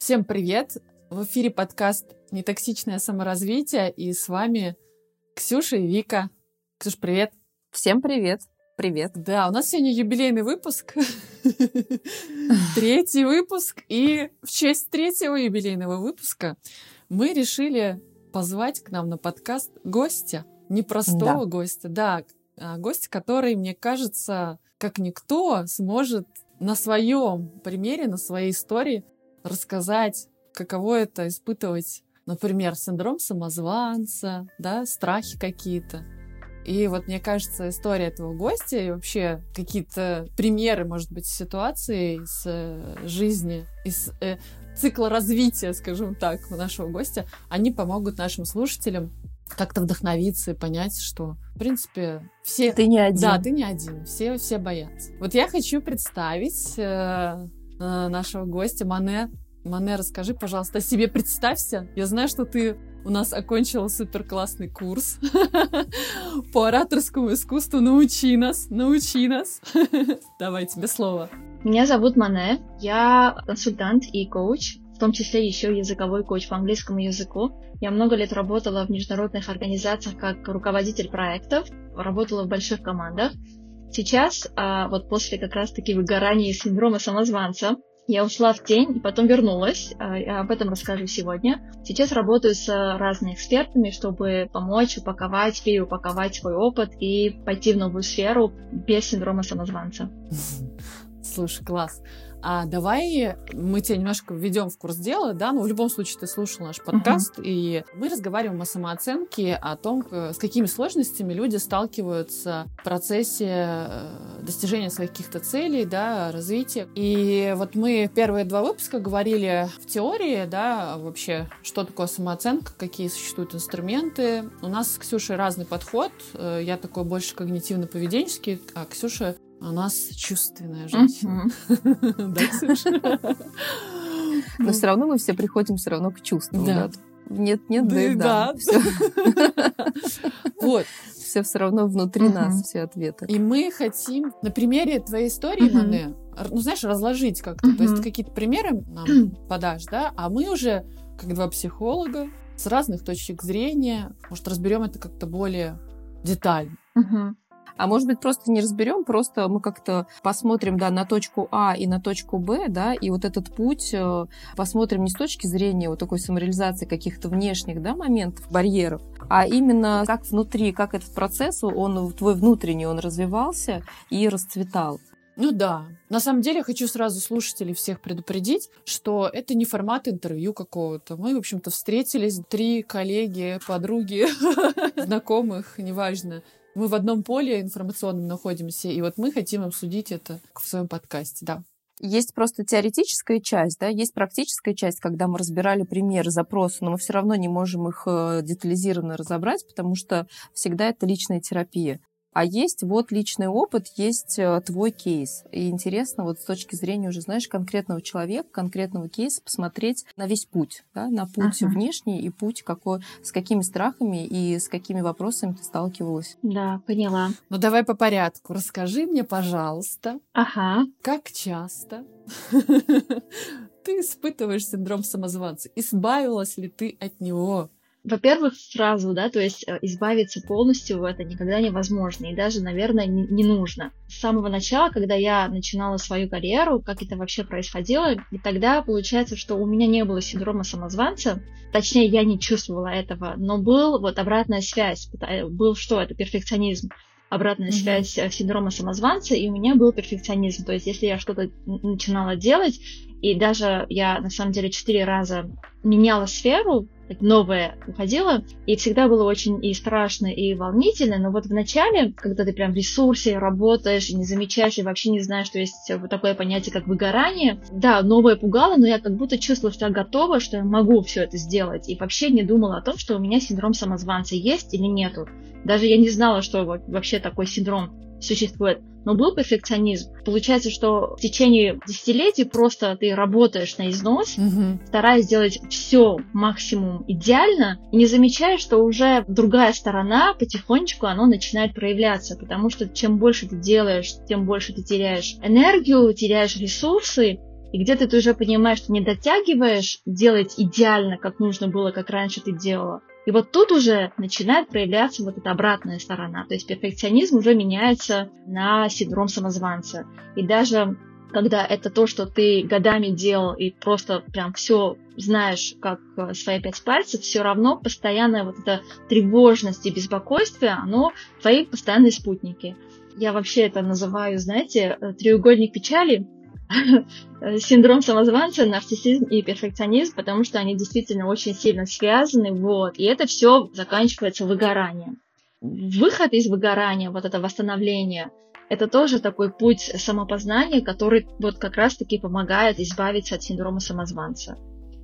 Всем привет! В эфире подкаст «Нетоксичное саморазвитие» и с вами Ксюша и Вика. Ксюш, привет! Всем привет! Привет! Да, у нас сегодня юбилейный выпуск. Третий выпуск. И в честь третьего юбилейного выпуска мы решили позвать к нам на подкаст гостя. Непростого да. гостя, да. А гостя, который, мне кажется, как никто сможет на своем примере, на своей истории рассказать, каково это испытывать, например, синдром самозванца, да, страхи какие-то. И вот мне кажется, история этого гостя и вообще какие-то примеры, может быть, ситуации из э, жизни, из э, цикла развития, скажем так, нашего гостя, они помогут нашим слушателям как-то вдохновиться и понять, что, в принципе, все... Ты не один. Да, ты не один. Все, все боятся. Вот я хочу представить э, нашего гостя Мане. Мане, расскажи, пожалуйста, о себе представься. Я знаю, что ты у нас окончила супер классный курс по ораторскому искусству. Научи нас, научи нас. Давай тебе слово. Меня зовут Мане, я консультант и коуч, в том числе еще языковой коуч по английскому языку. Я много лет работала в международных организациях как руководитель проектов, работала в больших командах. Сейчас, а, вот после как раз-таки выгорания синдрома самозванца, я ушла в тень и потом вернулась. А, я об этом расскажу сегодня. Сейчас работаю с разными экспертами, чтобы помочь упаковать, переупаковать свой опыт и пойти в новую сферу без синдрома самозванца. Слушай, класс. А давай мы тебя немножко введем в курс дела, да, ну, в любом случае ты слушал наш подкаст, uh-huh. и мы разговариваем о самооценке, о том, с какими сложностями люди сталкиваются в процессе э, достижения своих каких-то целей, да, развития. И вот мы первые два выпуска говорили в теории, да, вообще, что такое самооценка, какие существуют инструменты. У нас с Ксюшей разный подход. Э, я такой больше когнитивно-поведенческий, а Ксюша у нас чувственная женщина. Да, Ксюша? Но все равно мы все приходим все равно к чувствам. Да. Нет, нет, да, да. Вот. Все все равно внутри нас, все ответы. И мы хотим на примере твоей истории, Мане, ну, знаешь, разложить как-то. То есть какие-то примеры нам подашь, да, а мы уже, как два психолога, с разных точек зрения, может, разберем это как-то более детально. А может быть, просто не разберем, просто мы как-то посмотрим, да, на точку А и на точку Б, да, и вот этот путь э, посмотрим не с точки зрения вот такой самореализации каких-то внешних, да, моментов, барьеров, а именно как внутри, как этот процесс, он твой внутренний, он развивался и расцветал. Ну да. На самом деле хочу сразу слушателей всех предупредить, что это не формат интервью какого-то. Мы, в общем-то, встретились, три коллеги, подруги, знакомых, неважно, мы в одном поле информационном находимся, и вот мы хотим обсудить это в своем подкасте, да. Есть просто теоретическая часть, да, есть практическая часть, когда мы разбирали примеры, запросы, но мы все равно не можем их э, детализированно разобрать, потому что всегда это личная терапия. А есть вот личный опыт, есть э, твой кейс. И интересно вот с точки зрения уже, знаешь, конкретного человека, конкретного кейса посмотреть на весь путь, да, на путь ага. внешний и путь какой, с какими страхами и с какими вопросами ты сталкивалась. Да, поняла. Ну давай по порядку. Расскажи мне, пожалуйста, ага. как часто ты испытываешь синдром самозванца? Избавилась ли ты от него? Во-первых, сразу, да, то есть э, избавиться полностью это никогда невозможно и даже, наверное, не, не нужно. С самого начала, когда я начинала свою карьеру, как это вообще происходило, и тогда получается, что у меня не было синдрома самозванца, точнее, я не чувствовала этого, но был вот обратная связь, э, был что, это перфекционизм обратная mm-hmm. связь э, синдрома самозванца, и у меня был перфекционизм. То есть, если я что-то начинала делать, и даже я на самом деле четыре раза меняла сферу, новое уходило, и всегда было очень и страшно, и волнительно, но вот в начале, когда ты прям в ресурсе работаешь, и не замечаешь, и вообще не знаешь, что есть вот такое понятие, как выгорание, да, новое пугало, но я как будто чувствовала, что я готова, что я могу все это сделать, и вообще не думала о том, что у меня синдром самозванца есть или нету. Даже я не знала, что вообще такой синдром существует но был перфекционизм. Получается, что в течение десятилетий просто ты работаешь на износ, угу. стараясь сделать все максимум идеально, и не замечаешь, что уже другая сторона потихонечку оно начинает проявляться, потому что чем больше ты делаешь, тем больше ты теряешь энергию, теряешь ресурсы, И где-то ты уже понимаешь, что не дотягиваешь делать идеально, как нужно было, как раньше ты делала. И вот тут уже начинает проявляться вот эта обратная сторона. То есть перфекционизм уже меняется на синдром самозванца. И даже когда это то, что ты годами делал и просто прям все знаешь, как э, свои пять пальцев, все равно постоянная вот эта тревожность и беспокойство, оно твои постоянные спутники. Я вообще это называю, знаете, э, треугольник печали, синдром самозванца, нарциссизм и перфекционизм, потому что они действительно очень сильно связаны, вот, и это все заканчивается выгоранием. Выход из выгорания, вот это восстановление, это тоже такой путь самопознания, который вот как раз-таки помогает избавиться от синдрома самозванца.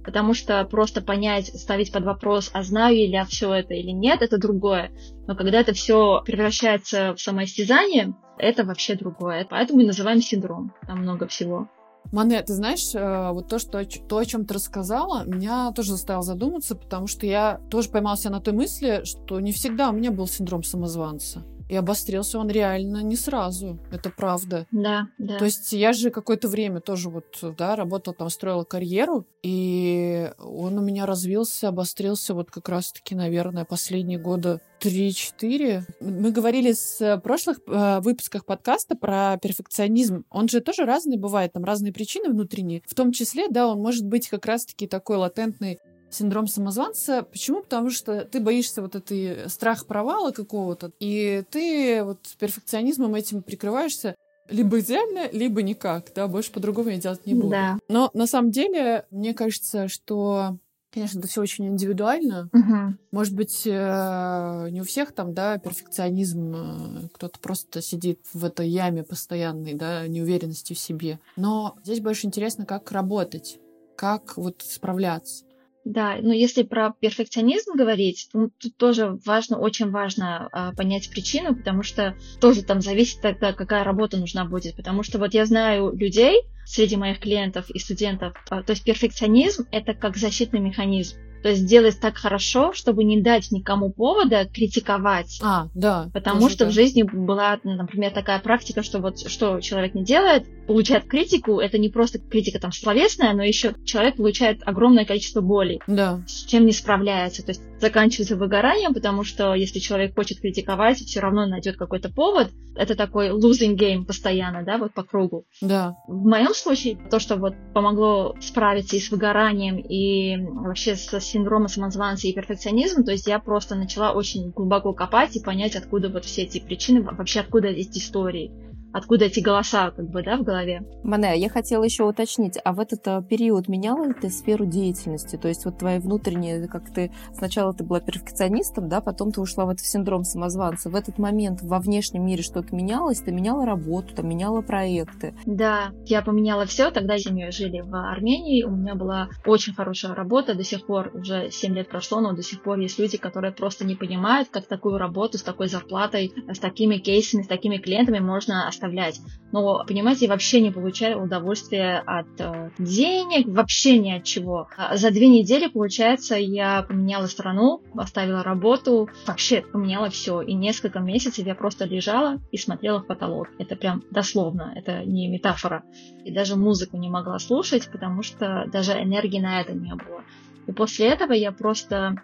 Потому что просто понять, ставить под вопрос, а знаю ли я все это или нет, это другое. Но когда это все превращается в самоистязание, это вообще другое. Поэтому мы называем синдром. Там много всего. Мане, ты знаешь, э, вот то, что, то, о чем ты рассказала, меня тоже заставило задуматься, потому что я тоже поймался на той мысли, что не всегда у меня был синдром самозванца. И обострился он реально не сразу, это правда. Да, да. То есть я же какое-то время тоже вот, да, работала там, строила карьеру, и он у меня развился, обострился вот как раз-таки, наверное, последние года 3-4. Мы говорили с прошлых э, выпусках подкаста про перфекционизм. Он же тоже разный бывает, там разные причины внутренние. В том числе, да, он может быть как раз-таки такой латентный синдром самозванца. Почему? Потому что ты боишься вот этой страх провала какого-то, и ты вот перфекционизмом этим прикрываешься либо идеально, либо никак, да, больше по-другому я делать не буду. Да. Но на самом деле, мне кажется, что Конечно, это все очень индивидуально. Угу. Может быть, э, не у всех там, да, перфекционизм, э, кто-то просто сидит в этой яме постоянной, да, неуверенности в себе. Но здесь больше интересно, как работать, как вот справляться. Да, но если про перфекционизм говорить, то тут тоже важно, очень важно а, понять причину, потому что тоже там зависит тогда, какая работа нужна будет. Потому что вот я знаю людей среди моих клиентов и студентов, а, то есть перфекционизм это как защитный механизм. То есть сделать так хорошо, чтобы не дать никому повода критиковать. А, да. Потому что да. в жизни была, например, такая практика, что вот что человек не делает, получает критику, это не просто критика там словесная, но еще человек получает огромное количество боли, да. с чем не справляется. То есть заканчивается выгоранием, потому что если человек хочет критиковать, все равно найдет какой-то повод. Это такой losing game постоянно, да, вот по кругу. Да. В моем случае то, что вот помогло справиться и с выгоранием, и вообще с синдромом самозванца и перфекционизмом, то есть я просто начала очень глубоко копать и понять, откуда вот все эти причины, вообще откуда эти истории откуда эти голоса как бы, да, в голове. Мане, я хотела еще уточнить, а в этот э, период меняла ли ты сферу деятельности? То есть вот твои внутренние, как ты сначала ты была перфекционистом, да, потом ты ушла в этот синдром самозванца. В этот момент во внешнем мире что-то менялось? Ты меняла работу, там, меняла проекты? Да, я поменяла все. Тогда семьей жили в Армении. У меня была очень хорошая работа. До сих пор, уже 7 лет прошло, но до сих пор есть люди, которые просто не понимают, как такую работу с такой зарплатой, с такими кейсами, с такими клиентами можно оставить оставлять. Но, понимаете, я вообще не получаю удовольствия от э, денег, вообще ни от чего. А за две недели, получается, я поменяла страну, оставила работу, вообще поменяла все. И несколько месяцев я просто лежала и смотрела в потолок. Это прям дословно, это не метафора. И даже музыку не могла слушать, потому что даже энергии на это не было. И после этого я просто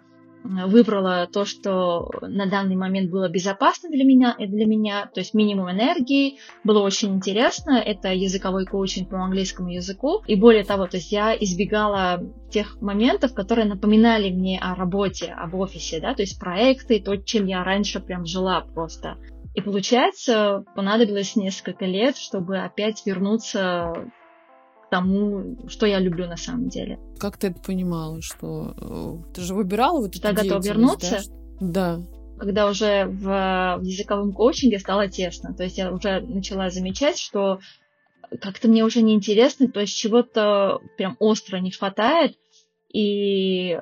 выбрала то, что на данный момент было безопасно для меня, для меня, то есть минимум энергии, было очень интересно, это языковой коучинг по английскому языку, и более того, то есть я избегала тех моментов, которые напоминали мне о работе, об офисе, да, то есть проекты, то, чем я раньше прям жила просто. И получается, понадобилось несколько лет, чтобы опять вернуться тому, что я люблю на самом деле. Как ты это понимала, что э, ты же выбирала вот эту готова вернуться? Да. Когда уже в, в языковом коучинге стало тесно, то есть я уже начала замечать, что как-то мне уже неинтересно, то есть чего-то прям остро не хватает, и э,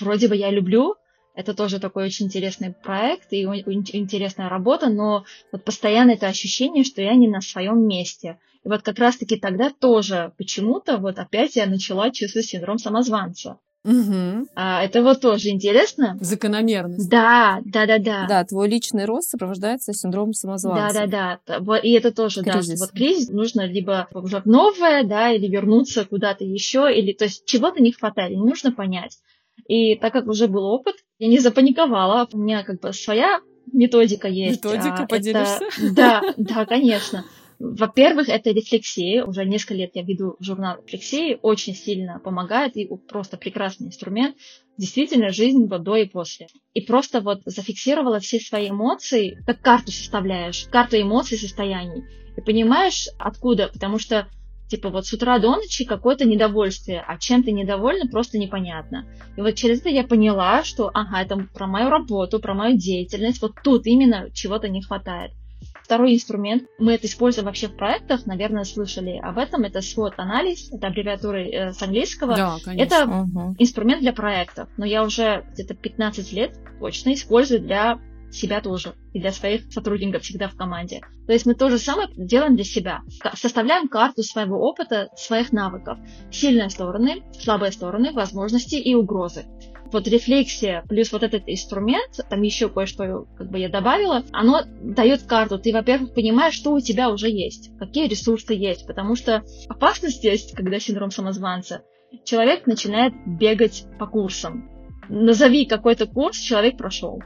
вроде бы я люблю, это тоже такой очень интересный проект и интересная работа, но вот постоянно это ощущение, что я не на своем месте. И вот как раз-таки тогда тоже почему-то вот опять я начала чувствовать синдром самозванца. Угу. А, это вот тоже интересно. Закономерность. Да, да, да, да. Да, твой личный рост сопровождается синдромом самозванца. Да, да, да. И это тоже, кризис. да, вот кризис нужно либо в новое, да, или вернуться куда-то еще, или то есть чего-то не хватает, нужно понять. И так как уже был опыт, я не запаниковала, у меня как бы своя методика есть. Методика, а, поделишься? Это, да, да, конечно. Во-первых, это рефлексия. Уже несколько лет я веду журнал рефлексии. Очень сильно помогает и просто прекрасный инструмент. Действительно, жизнь вот до и после. И просто вот зафиксировала все свои эмоции, как карту составляешь, карту эмоций, состояний. И понимаешь, откуда. Потому что типа вот с утра до ночи какое-то недовольствие, а чем ты недовольна, просто непонятно. И вот через это я поняла, что ага, это про мою работу, про мою деятельность, вот тут именно чего-то не хватает. Второй инструмент, мы это используем вообще в проектах, наверное, слышали об этом, это SWOT-анализ, это аббревиатура э, с английского. Да, конечно. Это Мгм. инструмент для проектов, но я уже где-то 15 лет точно использую для себя тоже и для своих сотрудников всегда в команде. То есть мы то же самое делаем для себя. Составляем карту своего опыта, своих навыков. Сильные стороны, слабые стороны, возможности и угрозы. Вот рефлексия плюс вот этот инструмент, там еще кое-что как бы я добавила, оно дает карту. Ты, во-первых, понимаешь, что у тебя уже есть, какие ресурсы есть, потому что опасность есть, когда синдром самозванца. Человек начинает бегать по курсам. Назови какой-то курс, человек прошел.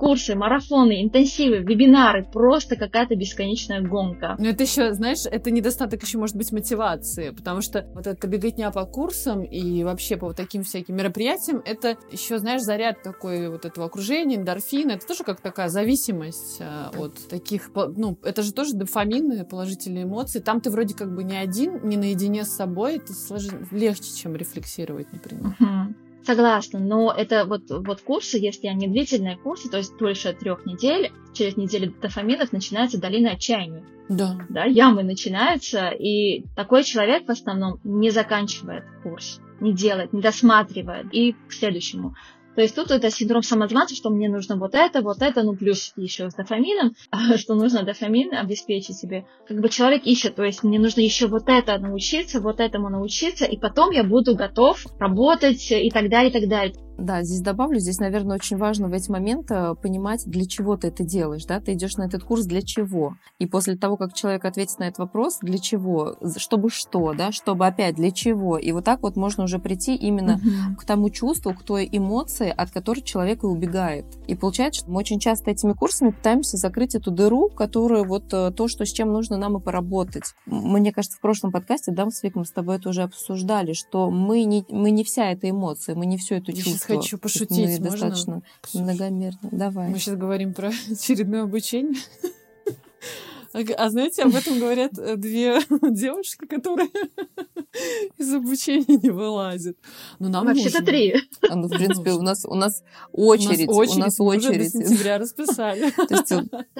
Курсы, марафоны, интенсивы, вебинары, просто какая-то бесконечная гонка. Но это еще, знаешь, это недостаток еще может быть мотивации, потому что вот эта беготня по курсам и вообще по вот таким всяким мероприятиям, это еще, знаешь, заряд такой вот этого окружения, эндорфина, это тоже как такая зависимость э, от таких, ну, это же тоже дофамины, положительные эмоции. Там ты вроде как бы не один, не наедине с собой, это сложнее, легче, чем рефлексировать, например. Мгм. Согласна, но это вот, вот курсы, если они длительные курсы, то есть дольше трех недель, через неделю дофаминов начинается долина отчаяния. Да. да, ямы начинаются, и такой человек в основном не заканчивает курс, не делает, не досматривает, и к следующему. То есть тут это синдром самозванца, что мне нужно вот это, вот это, ну плюс еще с дофамином, что нужно дофамин обеспечить себе. Как бы человек ищет, то есть мне нужно еще вот это научиться, вот этому научиться, и потом я буду готов работать и так далее, и так далее. Да, здесь добавлю, здесь, наверное, очень важно в эти моменты понимать, для чего ты это делаешь, да, ты идешь на этот курс для чего. И после того, как человек ответит на этот вопрос, для чего, чтобы что, да, чтобы опять для чего. И вот так вот можно уже прийти именно к тому чувству, к той эмоции, от которой человек и убегает. И получается, что мы очень часто этими курсами пытаемся закрыть эту дыру, которая вот э, то, что с чем нужно нам и поработать. Мне кажется, в прошлом подкасте, да, мы с Виком с тобой это уже обсуждали, что мы не, мы не вся эта эмоция, мы не все это чувство. Хочу пошутить, мы можно? достаточно Ксюш? многомерно. Давай. Мы сейчас говорим про очередное обучение. А знаете, об этом говорят э, две девушки, которые из обучения не вылазят. Но нам Вообще-то три. А, ну, в принципе, у нас, у нас У нас очередь. очередь, У нас мы уже до очередь. сентября расписали.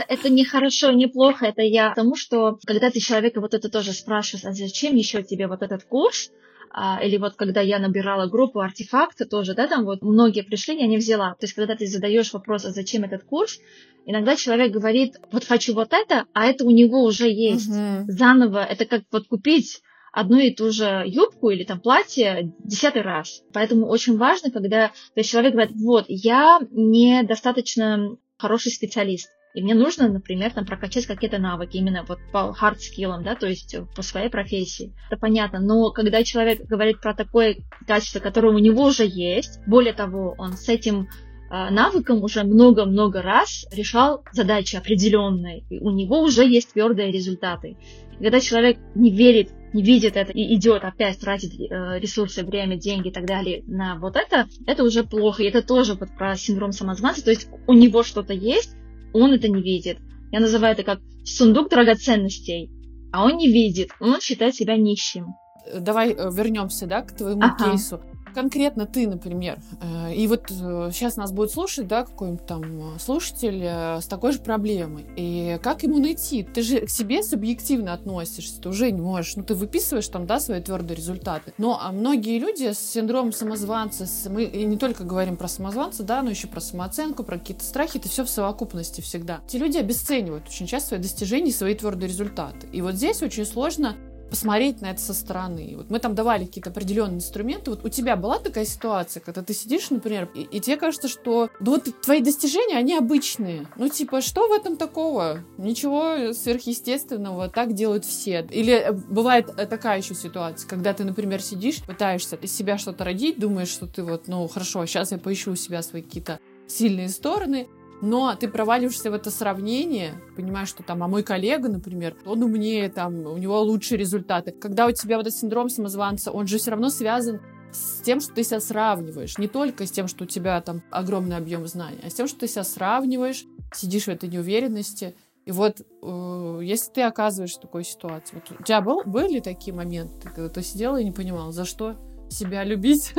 Это не хорошо, не плохо, это я потому, что когда ты человека вот это тоже спрашиваешь, а зачем еще тебе вот этот курс, А, или вот когда я набирала группу артефакты тоже, да, там вот многие пришли, я не взяла. То есть, когда ты задаешь вопрос, а зачем этот курс, иногда человек говорит, вот хочу вот это, а это у него уже есть. Мгм. Заново, это как вот купить одну и ту же юбку или там платье десятый раз. Поэтому очень важно, когда то есть человек говорит, вот, я недостаточно хороший специалист, и мне нужно, например, там прокачать какие-то навыки именно вот по skills, да, то есть по своей профессии. Это понятно. Но когда человек говорит про такое качество, которое у него уже есть, более того, он с этим э, навыком уже много-много раз решал задачи определенные, и у него уже есть твердые результаты. И когда человек не верит, не видит это и идет опять тратить э, ресурсы, время, деньги и так далее на вот это, это уже плохо. И это тоже вот про синдром самозванца. То есть у него что-то есть, он это не видит. Я называю это как сундук драгоценностей, а он не видит, он считает себя нищим. Давай э, вернемся, да, к твоему Ага. кейсу. Конкретно ты, например, э, и вот сейчас нас будет слушать, да, какой-нибудь там э, слушатель э, с такой же проблемой. И как ему найти? Ты же к себе субъективно относишься, ты уже не можешь, ну ты выписываешь там, да, свои твердые результаты. Но а многие люди с синдромом самозванца, с- мы и не только говорим про самозванца, да, но еще про самооценку, про какие-то страхи, это все в совокупности всегда. Эти люди обесценивают очень часто свои достижения и свои твердые результаты. И вот здесь очень сложно посмотреть на это со стороны. Вот мы там давали какие-то определенные инструменты. Вот у тебя была такая ситуация, когда ты сидишь, например, и, и тебе кажется, что ну, вот твои достижения, они обычные. Ну, типа, что в этом такого? Ничего сверхъестественного, так делают все. Или э, бывает э, такая еще ситуация, когда ты, например, сидишь, пытаешься из себя что-то родить, думаешь, что ты вот, ну, хорошо, сейчас я поищу у себя свои какие-то сильные стороны, но ты проваливаешься в это сравнение, понимаешь, что там, а мой коллега, например, он умнее, там, у него лучшие результаты. Когда у тебя вот этот синдром самозванца, он же все равно связан с тем, что ты себя сравниваешь. Не только с тем, что у тебя там огромный объем знаний, а с тем, что ты себя сравниваешь, сидишь в этой неуверенности. И вот э, если ты оказываешься в такой ситуации, вот у тебя был, были такие моменты, когда ты сидела и не понимала, за что себя любить,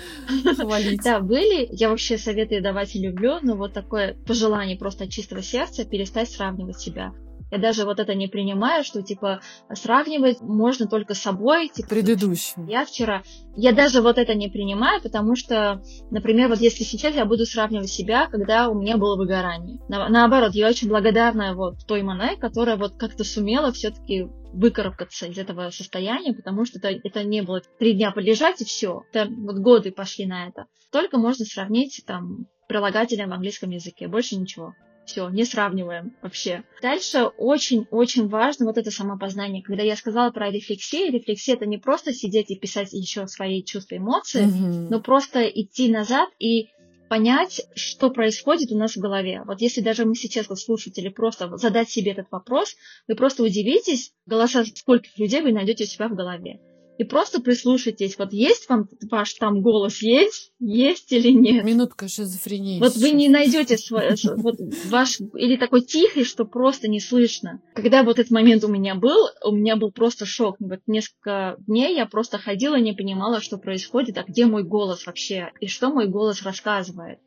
хвалить. Да, были. Я вообще советы давать и люблю, но вот такое пожелание просто от чистого сердца перестать сравнивать себя. Я даже вот это не принимаю, что, типа, сравнивать можно только с собой. Типа, Предыдущим. Я вчера... Я даже вот это не принимаю, потому что, например, вот если сейчас я буду сравнивать себя, когда у меня было выгорание. На, наоборот, я очень благодарна вот той Мане, которая вот как-то сумела все-таки выкарабкаться из этого состояния, потому что это, это не было три дня полежать и все. Это вот годы пошли на это. Только можно сравнить там прилагательное в английском языке, больше ничего. Все, не сравниваем вообще. Дальше очень-очень важно вот это самопознание. Когда я сказала про рефлексию, рефлексия это не просто сидеть и писать еще свои чувства, эмоции, mm-hmm. но просто идти назад и понять, что происходит у нас в голове. Вот если даже мы сейчас, вот слушатели, просто задать себе этот вопрос, вы просто удивитесь, голоса скольких людей вы найдете у себя в голове и просто прислушайтесь, вот есть вам ваш там голос, есть, есть или нет. Минутка шизофрении. Вот вы не найдете свой, вот ваш, или такой тихий, что просто не слышно. Когда вот этот момент у меня был, у меня был просто шок. Вот несколько дней я просто ходила, не понимала, что происходит, а где мой голос вообще, и что мой голос рассказывает.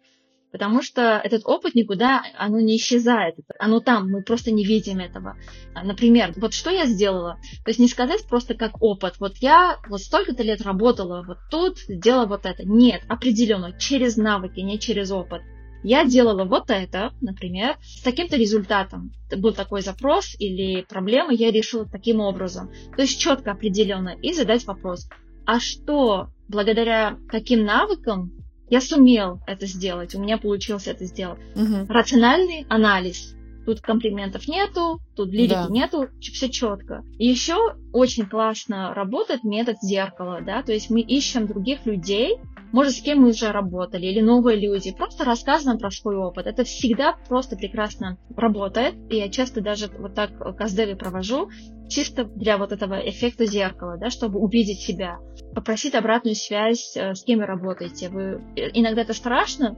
Потому что этот опыт никуда, оно не исчезает. Оно там, мы просто не видим этого. Например, вот что я сделала? То есть не сказать просто как опыт. Вот я вот столько-то лет работала вот тут, сделала вот это. Нет, определенно, через навыки, не через опыт. Я делала вот это, например, с таким-то результатом. Был такой запрос или проблема, я решила таким образом. То есть четко, определенно. И задать вопрос. А что благодаря каким навыкам я сумел это сделать, у меня получилось это сделать. Угу. Рациональный анализ. Тут комплиментов нету, тут лирики да. нету, все четко. И еще очень классно работает метод зеркала, да, то есть мы ищем других людей, может, с кем мы уже работали, или новые люди, просто рассказываем про свой опыт. Это всегда просто прекрасно работает, и я часто даже вот так каздеви провожу, чисто для вот этого эффекта зеркала, да, чтобы увидеть себя. Попросить обратную связь, э, с кем вы работаете. Вы... Э, иногда это страшно,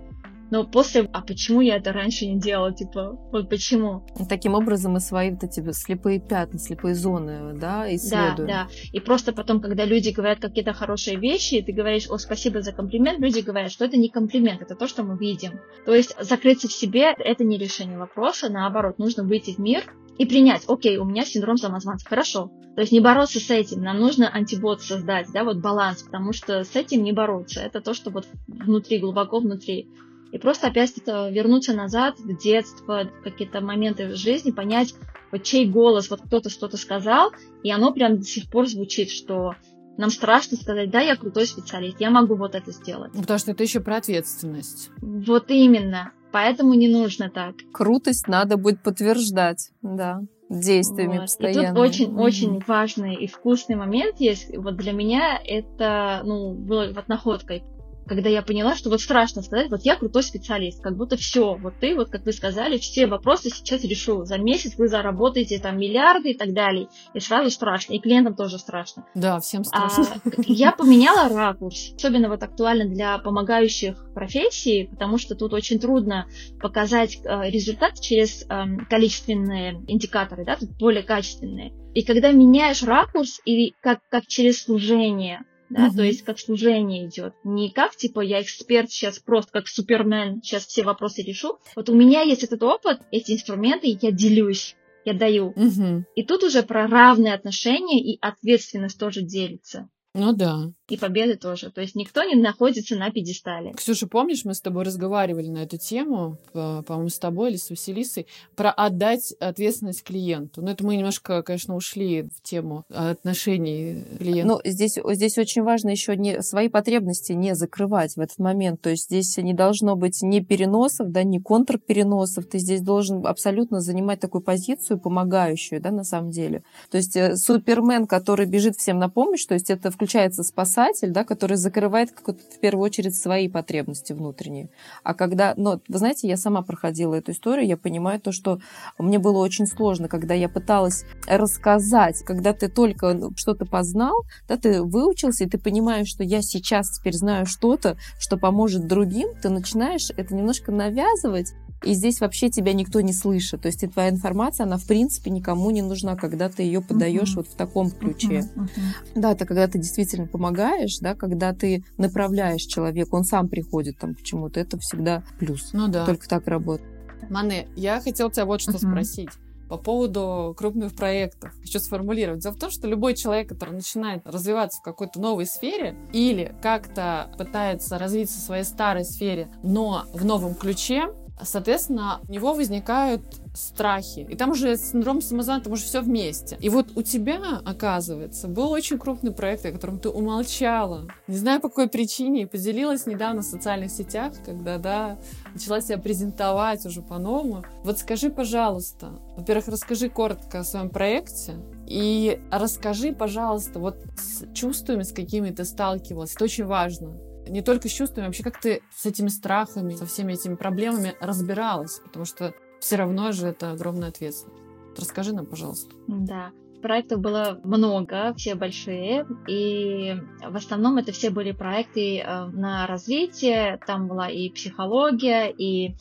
но после, а почему я это раньше не делала, типа, вот почему? Таким образом мы свои вот эти слепые пятна, слепые зоны, да, исследуем. Да, да. И просто потом, когда люди говорят какие-то хорошие вещи, и ты говоришь, о, спасибо за комплимент, люди говорят, что это не комплимент, это то, что мы видим. То есть закрыться в себе – это не решение вопроса, наоборот, нужно выйти в мир и принять, окей, у меня синдром самозванца, хорошо. То есть не бороться с этим, нам нужно антибот создать, да, вот баланс, потому что с этим не бороться, это то, что вот внутри, глубоко внутри. И просто опять вернуться назад в детство, в какие-то моменты в жизни, понять, вот чей голос, вот кто-то что-то сказал, и оно прям до сих пор звучит, что нам страшно сказать, да, я крутой специалист, я могу вот это сделать. Потому что это еще про ответственность. Вот именно. Поэтому не нужно так. Крутость надо будет подтверждать, да действиями вот. постоянно. И тут очень-очень mm-hmm. важный и вкусный момент есть. Вот для меня это, ну, было вот находкой когда я поняла, что вот страшно сказать, вот я крутой специалист, как будто все, вот ты, вот как вы сказали, все вопросы сейчас решу. За месяц вы заработаете там миллиарды и так далее. И сразу страшно, и клиентам тоже страшно. Да, всем а, страшно. А, я поменяла ракурс. Особенно вот актуально для помогающих профессий, потому что тут очень трудно показать э, результат через э, количественные индикаторы, да, тут более качественные. И когда меняешь ракурс, и как, как через служение, да, mm-hmm. то есть как служение идет. Не как, типа, я эксперт сейчас просто как супермен, сейчас все вопросы решу. Вот у меня есть этот опыт, эти инструменты, я делюсь, я даю. Mm-hmm. И тут уже про равные отношения и ответственность тоже делится. Ну да. И победы тоже. То есть никто не находится на пьедестале. Ксюша, помнишь, мы с тобой разговаривали на эту тему, по-моему, с тобой или с Василисой, про отдать ответственность клиенту. Ну, это мы немножко, конечно, ушли в тему отношений клиента. Ну, здесь, здесь очень важно еще не, свои потребности не закрывать в этот момент. То есть здесь не должно быть ни переносов, да, ни контрпереносов. Ты здесь должен абсолютно занимать такую позицию помогающую, да, на самом деле. То есть э, Супермен, который бежит всем на помощь, то есть это включается спасатель, да, который закрывает в первую очередь свои потребности внутренние. А когда, ну, вы знаете, я сама проходила эту историю, я понимаю то, что мне было очень сложно, когда я пыталась рассказать, когда ты только ну, что-то познал, да, ты выучился, и ты понимаешь, что я сейчас теперь знаю что-то, что поможет другим, ты начинаешь это немножко навязывать, и здесь вообще тебя никто не слышит. То есть и твоя информация, она в принципе никому не нужна, когда ты ее подаешь uh-huh. вот в таком ключе. Uh-huh. Uh-huh. Да, это когда ты действительно помогаешь, да, когда ты направляешь человека, он сам приходит там к чему-то, это всегда плюс. Ну да. Только так работает. Мане, я хотела тебя вот что uh-huh. спросить по поводу крупных проектов. Хочу сформулировать. Дело в том, что любой человек, который начинает развиваться в какой-то новой сфере или как-то пытается развиться в своей старой сфере, но в новом ключе, соответственно, у него возникают страхи. И там уже синдром самозванца, там уже все вместе. И вот у тебя, оказывается, был очень крупный проект, о котором ты умолчала. Не знаю, по какой причине, поделилась недавно в социальных сетях, когда, да, начала себя презентовать уже по-новому. Вот скажи, пожалуйста, во-первых, расскажи коротко о своем проекте, и расскажи, пожалуйста, вот с чувствами, с какими ты сталкивалась. Это очень важно не только с чувствами, вообще как ты с этими страхами, со всеми этими проблемами разбиралась, потому что все равно же это огромная ответственность. Расскажи нам, пожалуйста. Да. Проектов было много, все большие, и в основном это все были проекты э, на развитие, там была и психология, и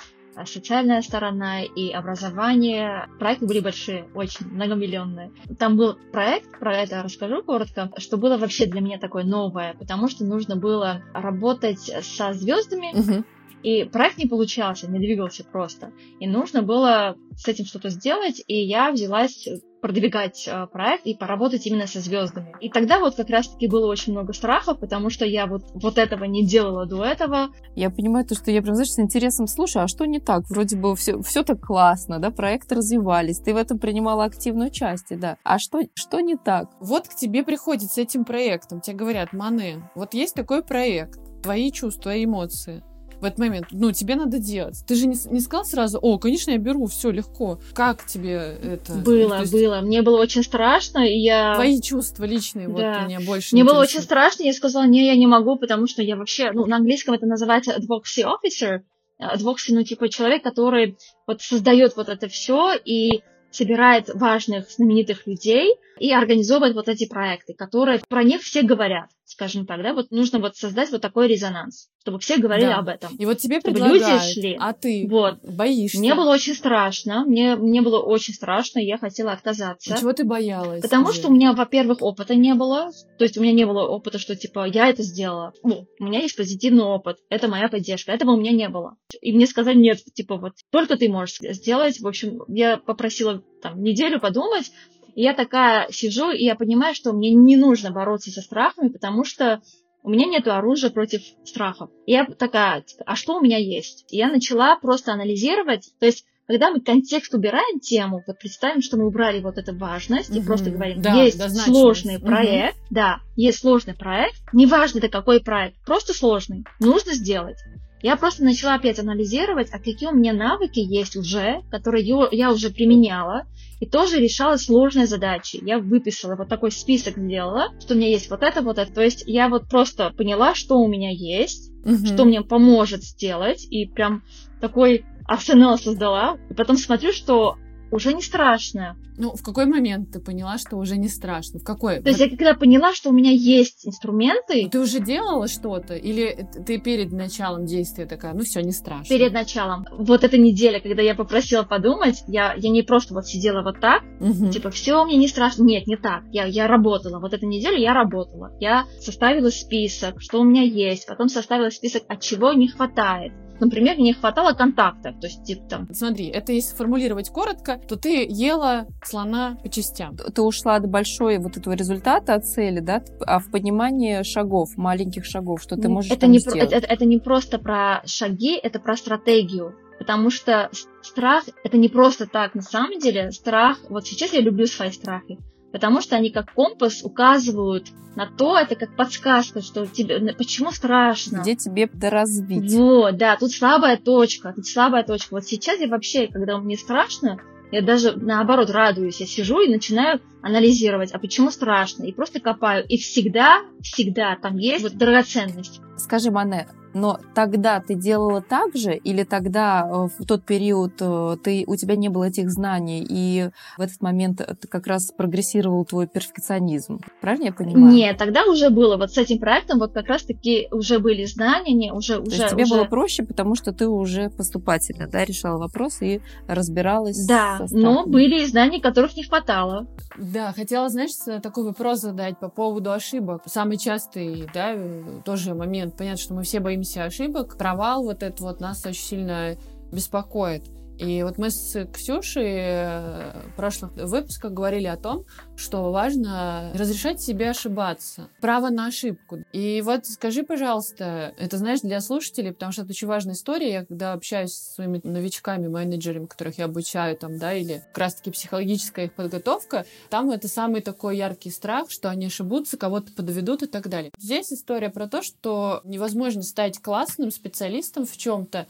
социальная сторона и образование. Проекты были большие, очень многомиллионные. Там был проект, про это расскажу коротко, что было вообще для меня такое новое, потому что нужно было работать со звездами, угу. И проект не получался, не двигался просто. И нужно было с этим что-то сделать, и я взялась продвигать э, проект и поработать именно со звездами. И тогда вот как раз-таки было очень много страхов, потому что я вот, вот этого не делала до этого. Я понимаю то, что я прям, знаешь, с интересом слушаю, а что не так? Вроде бы все, все так классно, да, проекты развивались, ты в этом принимала активную участие, да. А что, что не так? Вот к тебе приходит с этим проектом, тебе говорят, Мане, вот есть такой проект, твои чувства, эмоции в этот момент, ну, тебе надо делать. Ты же не, не сказал сразу, о, конечно, я беру, все легко. Как тебе это? Было, ну, есть... было. Мне было очень страшно, и я... Твои чувства личные, да. вот меня больше Мне было очень страшно, я сказала, не, я не могу, потому что я вообще, ну, на английском это называется advocacy officer, advocacy, ну, типа человек, который вот создает вот это все и собирает важных, знаменитых людей и организовывает вот эти проекты, которые про них все говорят скажем так, да, вот нужно вот создать вот такой резонанс, чтобы все говорили да. об этом. И вот тебе чтобы люди шли. А ты вот. боишься? Мне было очень страшно, мне, мне было очень страшно, и я хотела отказаться. А чего ты боялась? Потому скажи? что у меня, во-первых, опыта не было, то есть у меня не было опыта, что типа я это сделала. Ну, у меня есть позитивный опыт, это моя поддержка, этого у меня не было. И мне сказали, нет, типа вот только ты можешь сделать. В общем, я попросила там неделю подумать, и я такая сижу, и я понимаю, что мне не нужно бороться со страхами, потому что у меня нет оружия против страхов. И я такая, типа, а что у меня есть? И я начала просто анализировать, то есть когда мы контекст убираем тему, вот представим, что мы убрали вот эту важность угу, и просто говорим, да, есть сложный проект, угу. да, есть сложный проект, неважно это какой проект, просто сложный, нужно сделать. Я просто начала опять анализировать, а какие у меня навыки есть уже, которые я уже применяла, и тоже решала сложные задачи. Я выписала вот такой список сделала, что у меня есть вот это, вот это. То есть я вот просто поняла, что у меня есть, угу. что мне поможет сделать, и прям такой арсенал создала. И потом смотрю, что уже не страшно. Ну, в какой момент ты поняла, что уже не страшно? В какой? То есть я когда поняла, что у меня есть инструменты... Ты уже делала что-то? Или ты перед началом действия такая, ну все, не страшно? Перед началом. Вот эта неделя, когда я попросила подумать, я, я не просто вот сидела вот так, угу. типа, все, мне не страшно. Нет, не так. Я, я работала. Вот эту неделю я работала. Я составила список, что у меня есть, потом составила список, от чего не хватает например, мне не хватало контакта, то есть типа там... Смотри, это если формулировать коротко, то ты ела слона по частям. Ты ушла от большой вот этого результата, от цели, да, а в понимании шагов, маленьких шагов, что ты можешь это не сделать. Это, это не просто про шаги, это про стратегию. Потому что страх это не просто так. На самом деле страх, вот сейчас я люблю свои страхи, потому что они как компас указывают на то, это как подсказка, что тебе, почему страшно. Где тебе доразвить. Вот, да, тут слабая точка, тут слабая точка. Вот сейчас я вообще, когда мне страшно, я даже наоборот радуюсь, я сижу и начинаю анализировать, а почему страшно, и просто копаю. И всегда, всегда там есть вот драгоценность. Скажи, Мане, но тогда ты делала так же, или тогда э, в тот период э, ты, у тебя не было этих знаний, и в этот момент как раз прогрессировал твой перфекционизм? Правильно я понимаю? Нет, тогда уже было. Вот с этим проектом вот как раз-таки уже были знания, не, уже... То уже, есть тебе уже... было проще, потому что ты уже поступательно да, решала вопрос и разбиралась Да, но были знания, которых не хватало. Да, хотела, знаешь, такой вопрос задать по поводу ошибок. Самый частый, да, тоже момент. Понятно, что мы все боимся ошибок. Провал вот этот вот нас очень сильно беспокоит. И вот мы с Ксюшей э, в прошлых выпусках говорили о том, что важно разрешать себе ошибаться. Право на ошибку. И вот скажи, пожалуйста, это знаешь для слушателей, потому что это очень важная история. Я когда общаюсь с своими новичками, менеджерами, которых я обучаю там, да, или как раз-таки психологическая их подготовка, там это самый такой яркий страх, что они ошибутся, кого-то подведут и так далее. Здесь история про то, что невозможно стать классным специалистом в чем-то,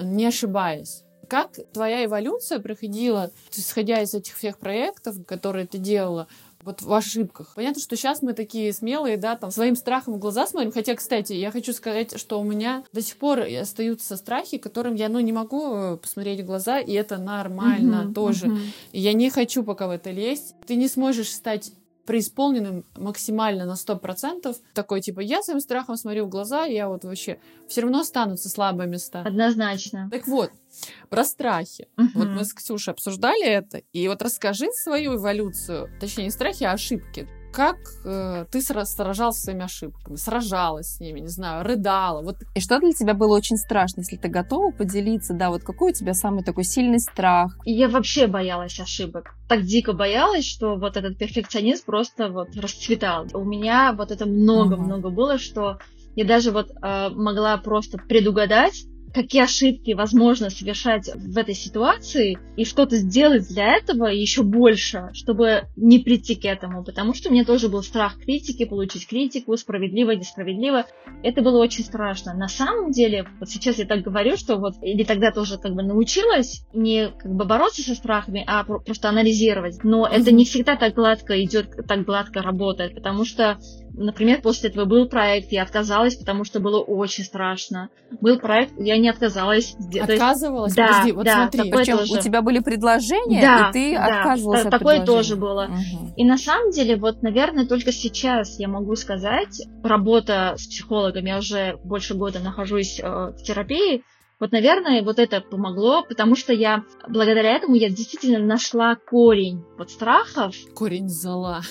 не ошибаясь. Как твоя эволюция проходила, исходя из этих всех проектов, которые ты делала, вот в ошибках. Понятно, что сейчас мы такие смелые, да, там, своим страхом в глаза смотрим. Хотя, кстати, я хочу сказать, что у меня до сих пор остаются страхи, которым я, ну, не могу посмотреть в глаза, и это нормально uh-huh, тоже. И я не хочу пока в это лезть. Ты не сможешь стать преисполненным максимально на 100%, такой типа, я своим страхом смотрю в глаза, я вот вообще, все равно останутся слабые места. Однозначно. Так вот, про страхи. Uh-huh. Вот мы с Ксюшей обсуждали это, и вот расскажи свою эволюцию, точнее не страхи, а ошибки как э, ты сражался с своими ошибками, сражалась с ними, не знаю, рыдала. Вот. И что для тебя было очень страшно, если ты готова поделиться, да, вот какой у тебя самый такой сильный страх? Я вообще боялась ошибок. Так дико боялась, что вот этот перфекционизм просто вот расцветал. У меня вот это много-много uh-huh. было, что я даже вот э, могла просто предугадать, какие ошибки возможно совершать в этой ситуации и что-то сделать для этого еще больше, чтобы не прийти к этому, потому что у меня тоже был страх критики, получить критику, справедливо, несправедливо. Это было очень страшно. На самом деле, вот сейчас я так говорю, что вот, или тогда тоже как бы научилась не как бы бороться со страхами, а просто анализировать. Но это не всегда так гладко идет, так гладко работает, потому что Например, после этого был проект, я отказалась, потому что было очень страшно. Был проект, я не отказалась. Отказывалась? Да, Подожди, вот да, смотри. Причем тоже. у тебя были предложения, да, и ты да, отказывалась да, от такое тоже было. Угу. И на самом деле, вот, наверное, только сейчас я могу сказать, работа с психологом, я уже больше года нахожусь э, в терапии, вот, наверное, вот это помогло, потому что я, благодаря этому, я действительно нашла корень вот страхов. Корень зла.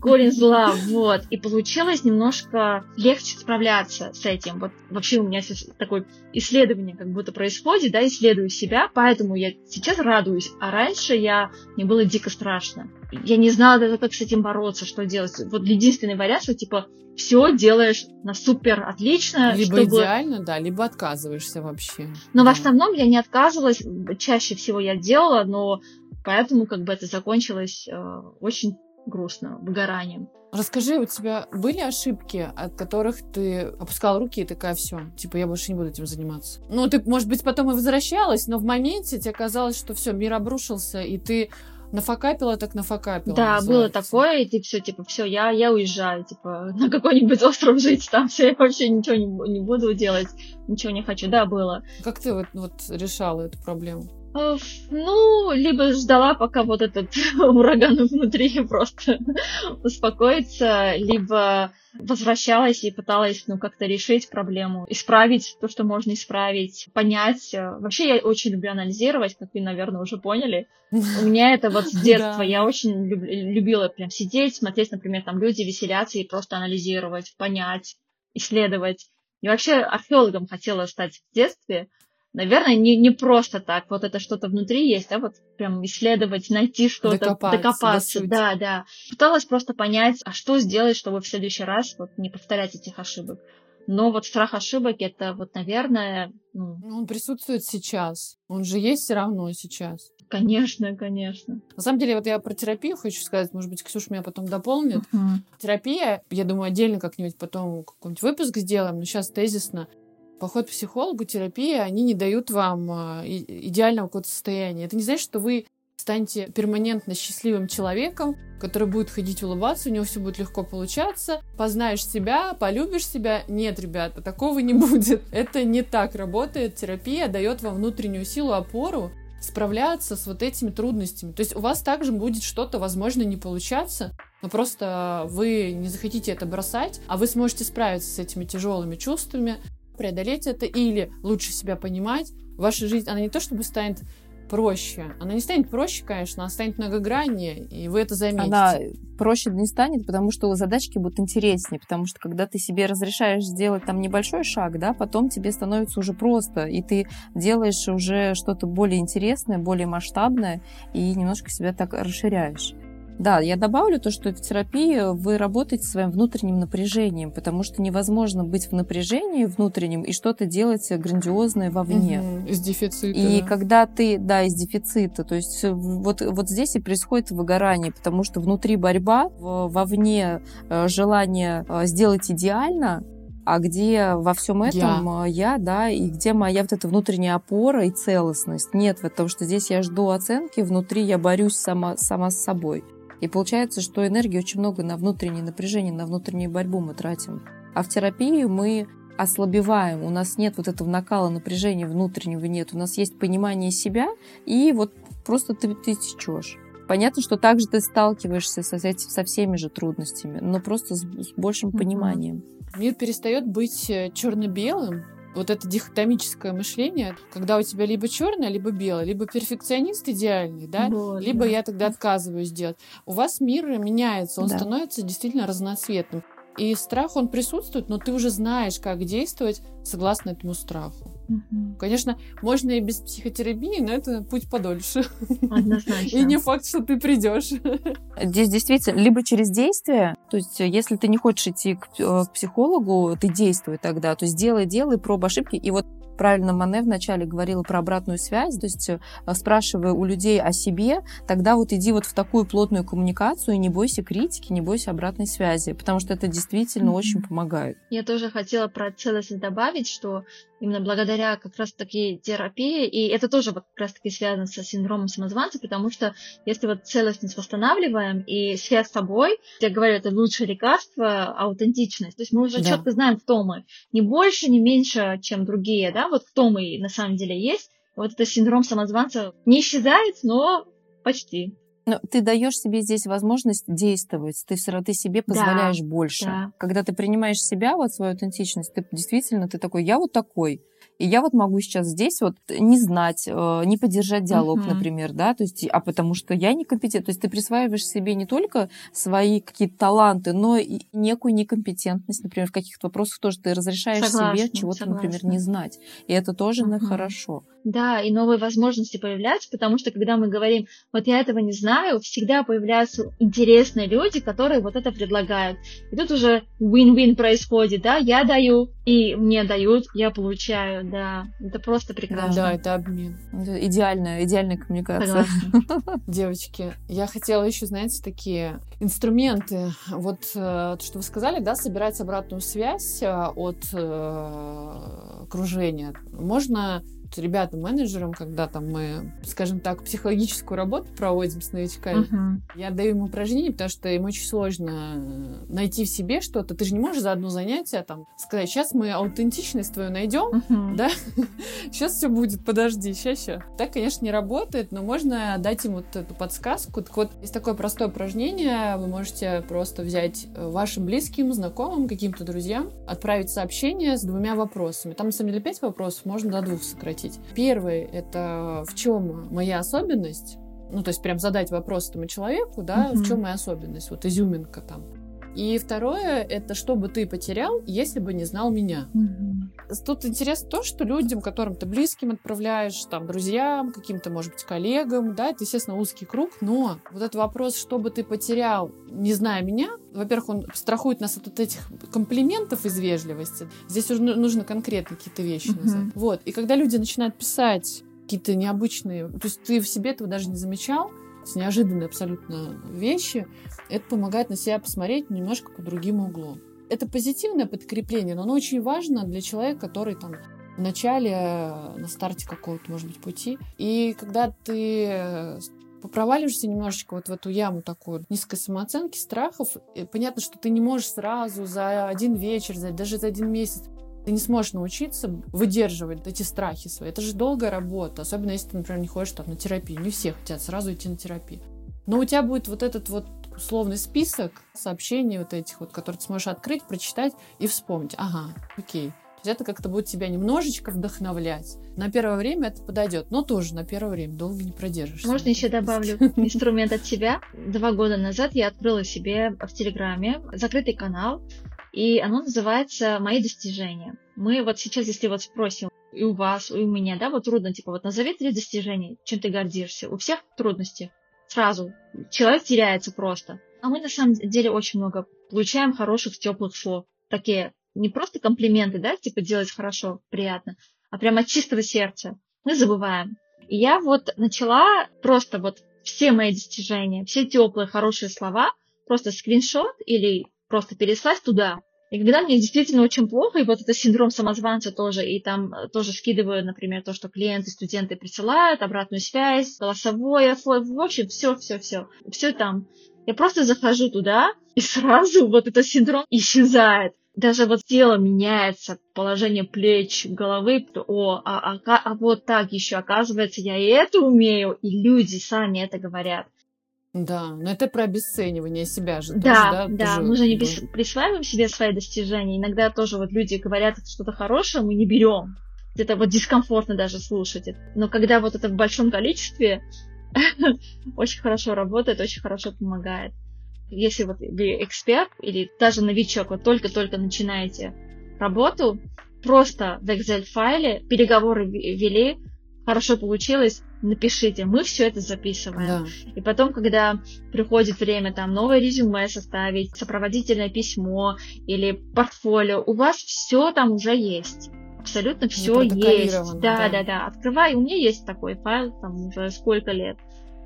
Корень зла, вот. И получилось немножко легче справляться с этим. Вот вообще у меня сейчас такое исследование как будто происходит, да, исследую себя, поэтому я сейчас радуюсь, а раньше я, мне было дико страшно. Я не знала даже, как с этим бороться, что делать. Вот единственный вариант, что типа все делаешь на супер отлично. Либо чтобы... идеально, да, либо отказываешься вообще. Но да. в основном я не отказывалась, чаще всего я делала, но поэтому как бы это закончилось э, очень грустно, выгоранием. Расскажи, у тебя были ошибки, от которых ты опускала руки и такая, все, типа, я больше не буду этим заниматься? Ну, ты, может быть, потом и возвращалась, но в моменте тебе казалось, что все, мир обрушился, и ты Нафакапила так нафакапила. Да, называется. было такое, и ты все, типа, все, я, я уезжаю, типа, на какой-нибудь остров жить, там все, я вообще ничего не, не буду делать, ничего не хочу. Да, было. Как ты вот, вот решала эту проблему? Ну, либо ждала, пока вот этот ураган внутри просто успокоится, либо возвращалась и пыталась, ну, как-то решить проблему, исправить то, что можно исправить, понять. Вообще, я очень люблю анализировать, как вы, наверное, уже поняли. У меня это вот с детства. Я очень любила прям сидеть, смотреть, например, там люди веселятся и просто анализировать, понять, исследовать. Я вообще археологом хотела стать в детстве, наверное, не, не просто так. Вот это что-то внутри есть, да, вот прям исследовать, найти что-то, докопаться. докопаться. Да, да. Пыталась просто понять, а что сделать, чтобы в следующий раз вот не повторять этих ошибок. Но вот страх ошибок это вот, наверное... Ну... Он присутствует сейчас. Он же есть все равно сейчас. Конечно, конечно. На самом деле, вот я про терапию хочу сказать, может быть, Ксюша меня потом дополнит. Uh-huh. Терапия, я думаю, отдельно как-нибудь потом какой-нибудь выпуск сделаем, но сейчас тезисно. Поход к психологу, терапия, они не дают вам а, идеального какого-то состояния. Это не значит, что вы станете перманентно счастливым человеком, который будет ходить улыбаться, у него все будет легко получаться, познаешь себя, полюбишь себя. Нет, ребята, такого не будет. Это не так работает. Терапия дает вам внутреннюю силу, опору справляться с вот этими трудностями. То есть у вас также будет что-то, возможно, не получаться, но просто вы не захотите это бросать, а вы сможете справиться с этими тяжелыми чувствами, преодолеть это или лучше себя понимать. Ваша жизнь, она не то чтобы станет проще. Она не станет проще, конечно, она станет многограннее, и вы это заметите. Она проще не станет, потому что задачки будут интереснее, потому что когда ты себе разрешаешь сделать там небольшой шаг, да, потом тебе становится уже просто, и ты делаешь уже что-то более интересное, более масштабное, и немножко себя так расширяешь. Да, я добавлю то, что в терапии вы работаете своим внутренним напряжением, потому что невозможно быть в напряжении внутреннем и что-то делать грандиозное вовне. Угу, из дефицита. И да. когда ты, да, из дефицита, то есть вот, вот здесь и происходит выгорание, потому что внутри борьба, вовне э, желание э, сделать идеально, а где во всем этом я. Э, я, да, и где моя вот эта внутренняя опора и целостность. Нет, потому что здесь я жду оценки, внутри я борюсь сама, сама с собой. И получается, что энергии очень много на внутреннее напряжение, на внутреннюю борьбу мы тратим. А в терапии мы ослабеваем, у нас нет вот этого накала напряжения внутреннего нет, у нас есть понимание себя, и вот просто ты, ты течешь. Понятно, что также ты сталкиваешься со, со всеми же трудностями, но просто с, с большим пониманием. Мир перестает быть э, черно-белым, вот это дихотомическое мышление, когда у тебя либо черное, либо белое, либо перфекционист идеальный, да, вот, либо да. я тогда отказываюсь делать. У вас мир меняется, он да. становится действительно разноцветным. И страх, он присутствует, но ты уже знаешь, как действовать согласно этому страху. Угу. Конечно, можно и без психотерапии, но это путь подольше. Однозначно. И не факт, что ты придешь. Здесь действительно либо через действие, то есть если ты не хочешь идти к, э, к психологу, ты действуй тогда, то есть делай, делай, проб ошибки, и вот правильно Мане вначале говорила про обратную связь, то есть э, спрашивая у людей о себе, тогда вот иди вот в такую плотную коммуникацию и не бойся критики, не бойся обратной связи, потому что это действительно mm-hmm. очень помогает. Я тоже хотела про целостность добавить, что именно благодаря как раз-таки терапии, и это тоже вот как раз-таки связано со синдромом самозванца, потому что если вот целостность восстанавливаем и связь с собой, я говорю, это лучшее лекарство, аутентичность. То есть мы уже да. четко знаем, кто мы. Не больше, не меньше, чем другие, да, вот кто мы на самом деле есть. Вот это синдром самозванца не исчезает, но почти. Но ты даешь себе здесь возможность действовать, ты все равно ты себе позволяешь да, больше. Да. Когда ты принимаешь себя, вот свою аутентичность, ты действительно ты такой, я вот такой, и я вот могу сейчас здесь вот не знать, э, не поддержать диалог, uh-huh. например, да, то есть, а потому что я некомпетентна. То есть ты присваиваешь себе не только свои какие-то таланты, но и некую некомпетентность, например, в каких-то вопросах тоже ты разрешаешь согласна, себе чего-то, например, не знать. И это тоже uh-huh. хорошо. Да, и новые возможности появляются, потому что когда мы говорим, вот я этого не знаю, всегда появляются интересные люди, которые вот это предлагают. И тут уже win-win происходит, да, я даю, и мне дают, я получаю, да, это просто прекрасно. Да, это обмен. Это идеальная, идеальная коммуникация. Девочки, я хотела еще, знаете, такие инструменты. Вот э, то, что вы сказали, да, собирать обратную связь э, от э, окружения. Можно ребятам, менеджерам, когда там мы, скажем так, психологическую работу проводим с новичками, uh-huh. я даю им упражнения, потому что им очень сложно э, найти в себе что-то. Ты же не можешь за одно занятие там сказать, сейчас мы аутентичность твою найдем, uh-huh. да? сейчас все будет, подожди, сейчас, сейчас. Так, конечно, не работает, но можно дать им вот эту подсказку. Так вот, есть такое простое упражнение, вы можете просто взять э, вашим близким, знакомым, каким-то друзьям, отправить сообщение с двумя вопросами. Там, на самом деле, пять вопросов, можно до двух сократить сократить. Первый — это в чем моя особенность, ну, то есть прям задать вопрос этому человеку, да, uh-huh. в чем моя особенность, вот изюминка там. И второе, это что бы ты потерял, если бы не знал меня. Мгм. Тут интересно то, что людям, которым ты близким отправляешь, там, друзьям, каким-то, может быть, коллегам, да, это, естественно, узкий круг, но вот этот вопрос, что бы ты потерял, не зная меня, во-первых, он страхует нас от этих комплиментов из вежливости. Здесь уже ну- нужно конкретно какие-то вещи Мгм. назвать. Вот. И когда люди начинают писать какие-то необычные, то есть ты в себе этого даже не замечал, с неожиданные абсолютно вещи, это помогает на себя посмотреть немножко под другим углом. Это позитивное подкрепление, но оно очень важно для человека, который там в начале, э, на старте какого-то, может быть, пути. И когда ты э, попроваливаешься немножечко вот в эту яму такую низкой самооценки, страхов, и понятно, что ты не можешь сразу за один вечер, за, даже за один месяц ты не сможешь научиться выдерживать эти страхи свои. Это же долгая работа, особенно если ты, например, не ходишь там на терапию. Не все хотят сразу идти на терапию. Но у тебя будет вот этот вот условный список сообщений вот этих вот, которые ты сможешь открыть, прочитать и вспомнить. Ага, окей. То есть это как-то будет тебя немножечко вдохновлять. На первое время это подойдет, но тоже на первое время долго не продержишься. Можно еще добавлю инструмент от себя. Два года назад я открыла себе в Телеграме закрытый канал, и оно называется «Мои достижения». Мы вот сейчас, если вот спросим и у вас, и у меня, да, вот трудно, типа, вот назови три достижения, чем ты гордишься. У всех трудности. Сразу. Человек теряется просто. А мы на самом деле очень много получаем хороших, теплых слов. Такие не просто комплименты, да, типа делать хорошо, приятно, а прямо от чистого сердца. Мы забываем. И я вот начала просто вот все мои достижения, все теплые, хорошие слова, просто скриншот или просто переслать туда. И когда мне действительно очень плохо, и вот это синдром самозванца тоже, и там э, тоже скидываю, например, то, что клиенты, студенты присылают, обратную связь, голосовое, фо- в общем, все, все, все, все там. Я просто захожу туда, и сразу вот этот синдром исчезает. Даже вот тело меняется, положение плеч, головы, о, а, а, а вот так еще, оказывается, я и это умею, и люди сами это говорят. Да, но это про обесценивание себя же. тоже, Да, да, тоже мы же не присваиваем себе свои достижения. Иногда тоже вот люди говорят что-то хорошее, мы не берем. Это вот дискомфортно даже слушать. Но когда вот это в большом количестве, очень хорошо работает, очень хорошо помогает. Если вот вы эксперт или даже новичок, вот только-только начинаете работу, просто в Excel-файле переговоры ве- вели, хорошо получилось, напишите, мы все это записываем. Да. И потом, когда приходит время там новое резюме составить, сопроводительное письмо или портфолио, у вас все там уже есть. Абсолютно все есть. Да, да. да, да. Открывай, у меня есть такой файл, там уже сколько лет.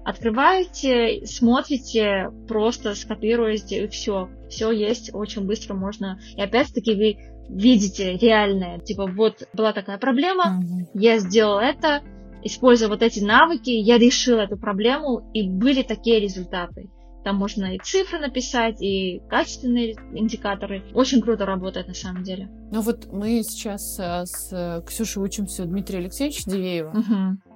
Открываете, смотрите, просто скопируете, и все. Все есть, очень быстро можно. И опять-таки вы видите реальное. Типа, вот была такая проблема, Мгм. я сделал это, используя вот эти навыки, я решил эту проблему, и были такие результаты. Там можно и цифры написать, и качественные индикаторы. Очень круто работает на самом деле. Ну вот мы сейчас э, с э, Ксюшей учимся у Дмитрия Алексеевича Дивеева,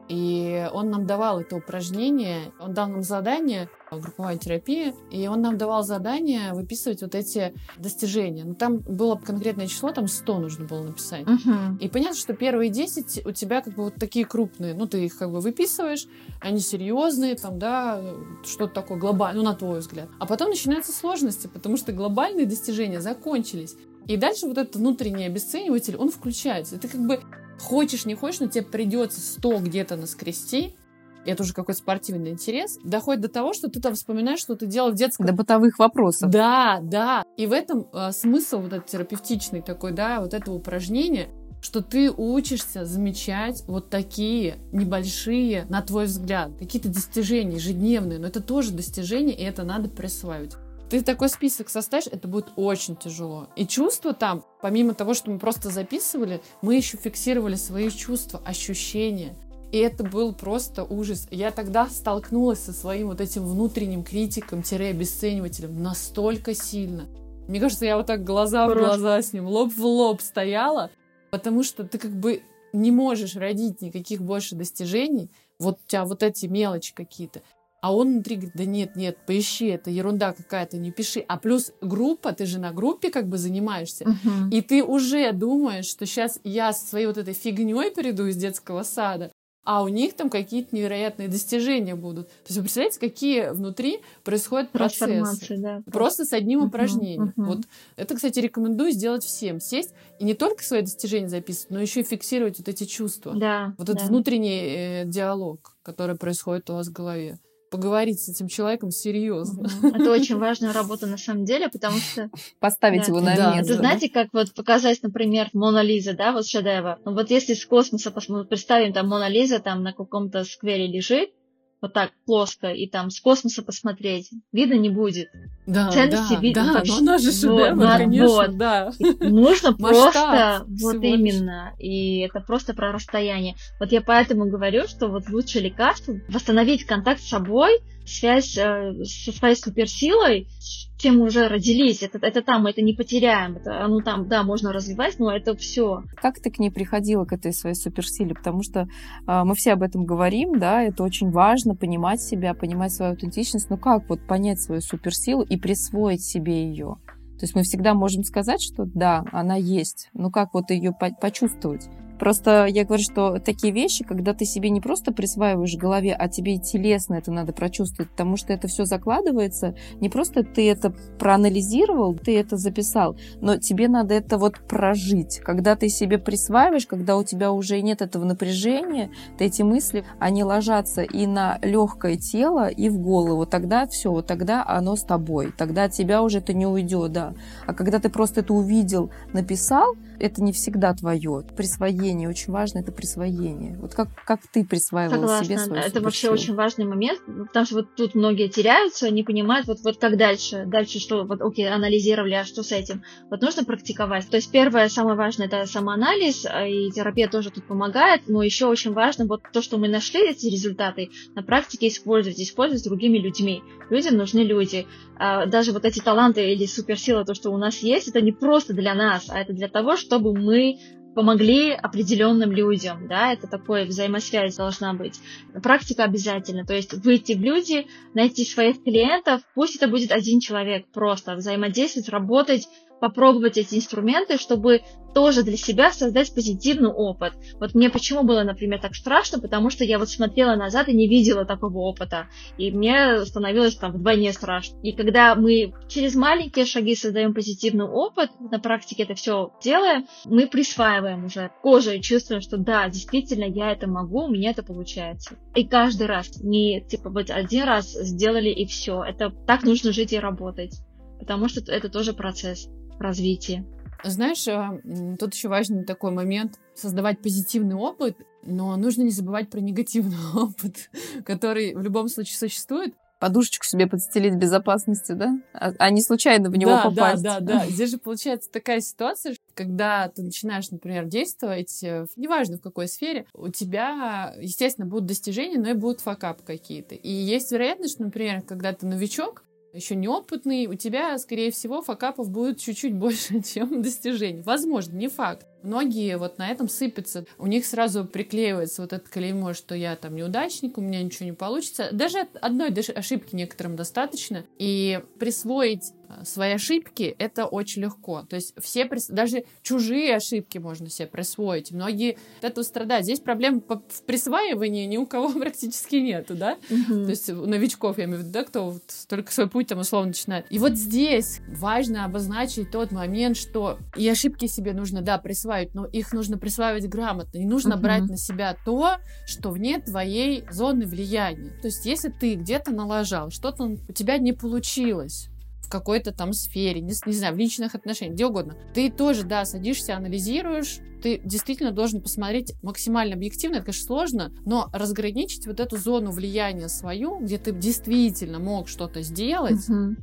и он нам давал это упражнение, он дал нам задание, групповая терапия, и он нам давал задание выписывать вот эти достижения. Ну там было конкретное число, там 100 нужно было написать. Мгм. И понятно, что первые 10 у тебя как бы вот такие крупные, ну, ты их как бы выписываешь, они серьезные, там, да, что-то такое глобальное, ну, на твой взгляд. А потом начинаются сложности, потому что глобальные достижения закончились. И дальше вот этот внутренний обесцениватель, он включается. И ты как бы хочешь, не хочешь, но тебе придется 100 где-то наскрести, это уже какой-то спортивный интерес, доходит до того, что ты там вспоминаешь, что ты делал в детском До бытовых вопросов. да, да. И в этом а, смысл вот этот терапевтичный такой, да, вот этого упражнения, что ты учишься замечать вот такие небольшие, на твой взгляд, какие-то достижения ежедневные, но это тоже достижения, и это надо присваивать. Ты такой список составишь, это будет очень тяжело. И чувства там, помимо того, что мы просто записывали, мы еще фиксировали свои чувства, ощущения. И это был просто ужас. Я тогда столкнулась со своим вот этим внутренним критиком-обесценивателем настолько сильно. Мне кажется, я вот так глаза в Просто. глаза с ним, лоб в лоб стояла, потому что ты как бы не можешь родить никаких больше достижений, вот у тебя вот эти мелочи какие-то. А он внутри говорит, да нет, нет, поищи, это ерунда какая-то, не пиши. А плюс группа, ты же на группе как бы занимаешься. Мгм. И ты уже думаешь, что сейчас я со своей вот этой фигней приду из детского сада, а у них там какие-то невероятные достижения будут. То есть вы представляете, какие внутри происходят процессы. Да. Просто с одним uh-huh, упражнением. Uh-huh. Вот это, кстати, рекомендую сделать всем. Сесть и не только свои достижения записывать, но еще и фиксировать вот эти чувства. Да, вот да. этот внутренний э, диалог, который происходит у вас в голове поговорить с этим человеком серьезно. Это очень важная работа на самом деле, потому что... Поставить да. его на да. место. Это знаете, как вот показать, например, Мона Лиза, да, вот шедевр. Ну вот если с космоса представим, там Мона Лиза там на каком-то сквере лежит, вот так плоско и там с космоса посмотреть, видно не будет. Да, Ценности да, видно. Да, вообще. но она же шедевр, вот, конечно, вот. да. нужно просто, вот именно, и это просто про расстояние. Вот я поэтому говорю, что вот лучше лекарство восстановить контакт с собой, связь э, со своей суперсилой, чем уже родились. Это, это там, это не потеряем. Это, ну там, да, можно развивать, но это все. Как ты к ней приходила, к этой своей суперсиле? Потому что э, мы все об этом говорим, да, это очень важно, понимать себя, понимать свою аутентичность. Но как вот понять свою суперсилу и присвоить себе ее? То есть мы всегда можем сказать, что да, она есть, но как вот ее почувствовать? Просто я говорю, что такие вещи, когда ты себе не просто присваиваешь в голове, а тебе и телесно это надо прочувствовать, потому что это все закладывается, не просто ты это проанализировал, ты это записал, но тебе надо это вот прожить. Когда ты себе присваиваешь, когда у тебя уже нет этого напряжения, то эти мысли, они ложатся и на легкое тело, и в голову. Тогда все, вот тогда оно с тобой. Тогда от тебя уже это не уйдет, да. А когда ты просто это увидел, написал, это не всегда твое. Присвоение, очень важно это присвоение. Вот как, как ты присваивала Согласна. себе свою Это вообще очень важный момент, потому что вот тут многие теряются, не понимают, вот, вот как дальше, дальше что, вот окей, анализировали, а что с этим? Вот нужно практиковать. То есть первое, самое важное, это самоанализ, а, и терапия тоже тут помогает, но еще очень важно вот то, что мы нашли эти результаты, на практике использовать, использовать с другими людьми. Людям нужны люди. А, даже вот эти таланты или суперсилы, то, что у нас есть, это не просто для нас, а это для того, чтобы мы помогли определенным людям, да, это такое взаимосвязь должна быть. Практика обязательно, то есть выйти в люди, найти своих клиентов, пусть это будет один человек просто, взаимодействовать, работать попробовать эти инструменты, чтобы тоже для себя создать позитивный опыт. Вот мне почему было, например, так страшно, потому что я вот смотрела назад и не видела такого опыта, и мне становилось там вдвойне страшно. И когда мы через маленькие шаги создаем позитивный опыт, на практике это все делаем, мы присваиваем уже кожей, чувствуем, что да, действительно, я это могу, у меня это получается. И каждый раз, не типа вот один раз сделали и все. Это так нужно жить и работать, потому что это тоже процесс развития. Знаешь, а, тут еще важный такой момент создавать позитивный опыт, но нужно не забывать про негативный опыт, который в любом случае существует. Подушечку себе подстелить безопасности, да? А, а не случайно в него да, попасть. Да, да, да. Здесь же получается такая ситуация, когда ты начинаешь, например, действовать, э, неважно в какой сфере, у тебя, естественно, будут достижения, но и будут факап какие-то. И есть вероятность, что, например, когда ты новичок, еще неопытный, у тебя, скорее всего, факапов будет чуть-чуть больше, чем достижений. Возможно, не факт. Многие вот на этом сыпятся. У них сразу приклеивается вот это клеймо, что я там неудачник, у меня ничего не получится. Даже одной ошибки некоторым достаточно. И присвоить свои ошибки это очень легко. То есть все, даже чужие ошибки можно себе присвоить. Многие от этого страдают. Здесь проблем в присваивании ни у кого практически нету, да? Угу. То есть у новичков, я имею в виду, да, кто вот только свой путь там условно начинает. И вот здесь важно обозначить тот момент, что и ошибки себе нужно, да, присваивать но их нужно присваивать грамотно. Не нужно uh-huh. брать на себя то, что вне твоей зоны влияния. То есть, если ты где-то налажал, что-то у тебя не получилось, в какой-то там сфере, не, не знаю, в личных отношениях, где угодно. Ты тоже, да, садишься, анализируешь, ты действительно должен посмотреть максимально объективно, это, конечно, сложно, но разграничить вот эту зону влияния свою, где ты действительно мог что-то сделать, uh-huh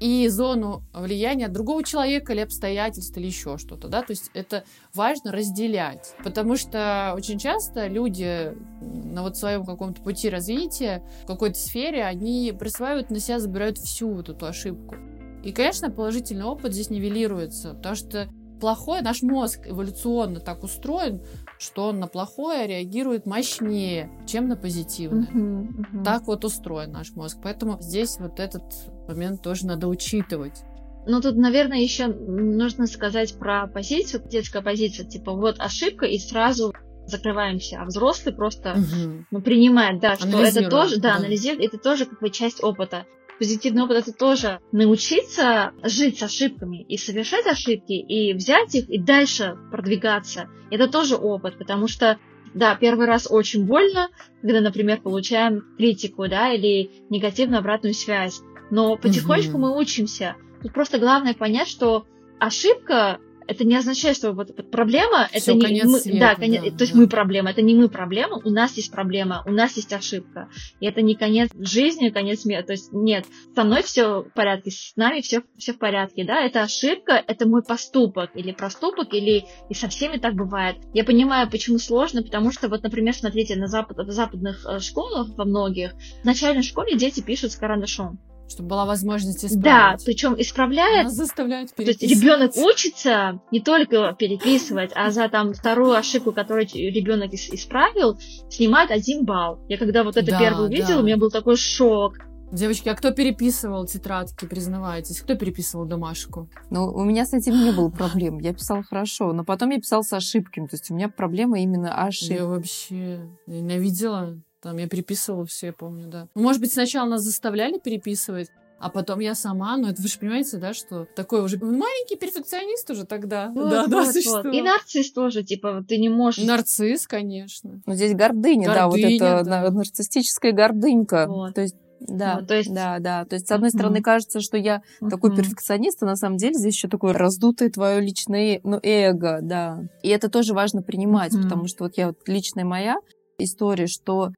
и зону влияния другого человека или обстоятельств или еще что-то, да, то есть это важно разделять, потому что очень часто люди на вот своем каком-то пути развития в какой-то сфере, они присваивают на себя, забирают всю вот эту ошибку. И, конечно, положительный опыт здесь нивелируется, потому что плохое, наш мозг эволюционно так устроен, что он на плохое реагирует мощнее, чем на позитивное. Uh-huh, uh-huh. Так вот устроен наш мозг. Поэтому здесь вот этот момент тоже надо учитывать. Ну, тут, наверное, еще нужно сказать про позицию, детская позиция, типа, вот ошибка, и сразу закрываемся, а взрослый просто угу. ну, принимает, да, что это тоже, да, да, анализирует, это тоже как бы часть опыта. Позитивный опыт это тоже научиться жить с ошибками и совершать ошибки, и взять их, и дальше продвигаться. Это тоже опыт, потому что да, первый раз очень больно, когда, например, получаем критику, да, или негативную обратную связь. Но потихонечку угу. мы учимся. Тут просто главное понять, что ошибка это не означает, что вот проблема Всё, это не мы, света, да, конец, да, то есть да. мы проблема, это не мы проблема, у нас есть проблема, у нас есть ошибка, и это не конец жизни, конец мира, то есть нет, со мной все в порядке, с нами все все в порядке, да, это ошибка, это мой поступок или проступок или и со всеми так бывает. Я понимаю, почему сложно, потому что вот, например, смотрите на запад, в западных э, школах во многих в начальной школе дети пишут с карандашом чтобы была возможность исправить. Да, причем исправляет. Нас заставляют То есть ребенок учится не только переписывать, а за там вторую ошибку, которую ребенок исправил, снимает один балл. Я когда вот это да, первое увидела, да. у меня был такой шок. Девочки, а кто переписывал тетрадки, признавайтесь? Кто переписывал домашку? Ну, у меня с этим не было проблем. Я писала хорошо, но потом я писала с ошибками. То есть у меня проблема именно ошибки. Я вообще ненавидела там я переписывала все, я помню, да. Ну, может быть, сначала нас заставляли переписывать, а потом я сама, ну это вы же понимаете, да, что такой уже маленький перфекционист уже тогда. Вот, да, вот, да, вот. И нарцисс тоже, типа, ты не можешь. Нарцисс, конечно. Ну здесь гордыня, гордыня да, вот это да. нарциссическая гордынька. Вот. То есть да, вот, то есть... да, да. То есть, с одной стороны, mm-hmm. кажется, что я mm-hmm. такой перфекционист, а на самом деле здесь еще такое раздутое твое личное ну, эго, да. И это тоже важно принимать, mm-hmm. потому что вот я вот личная моя история, что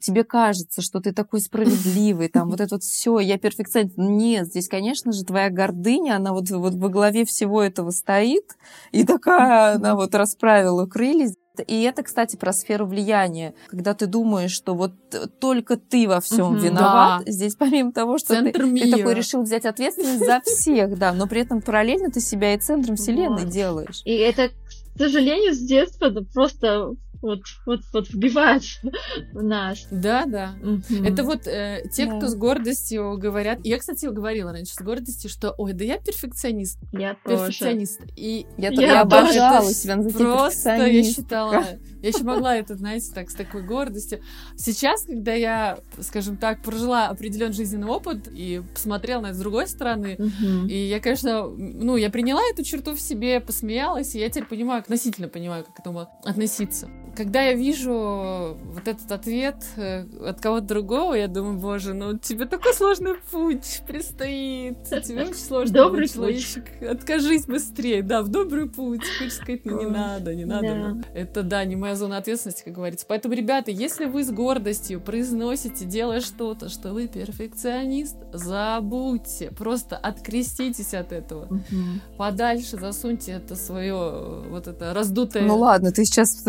тебе кажется, что ты такой справедливый, там вот это вот все, я перфекционист. Нет, здесь, конечно же, твоя гордыня, она вот, вот во главе всего этого стоит, и такая она вот расправила крылья. И это, кстати, про сферу влияния. Когда ты думаешь, что вот только ты во всем угу, виноват, да. здесь помимо того, что ты, ты такой решил взять ответственность за всех, да, но при этом параллельно ты себя и центром вселенной делаешь. И это, к сожалению, с детства просто вот, вот, вот вбивает в нас. Да, да. Mm-hmm. Это вот э, те, yeah. кто с гордостью говорят. Я, кстати, говорила раньше с гордостью, что ой, да я перфекционист. Я перфекционист. Тоже. И я, я, я обожала себя называть Просто я считала, я еще могла это, знаете, так с такой гордостью. Сейчас, когда я, скажем так, прожила определенный жизненный опыт и посмотрела на это с другой стороны, mm-hmm. и я, конечно, ну, я приняла эту черту в себе, посмеялась, и я теперь понимаю, относительно понимаю, как к этому относиться когда я вижу вот этот ответ э, от кого-то другого, я думаю, боже, ну тебе такой сложный путь предстоит. Тебе очень сложно. Добрый человечек. Откажись быстрее. Да, в добрый путь. Хочешь сказать, ну не надо, не надо. Да. Ну, это, да, не моя зона ответственности, как говорится. Поэтому, ребята, если вы с гордостью произносите, делая что-то, что вы перфекционист, забудьте. Просто откреститесь от этого. Угу. Подальше засуньте это свое вот это раздутое... Ну ладно, ты сейчас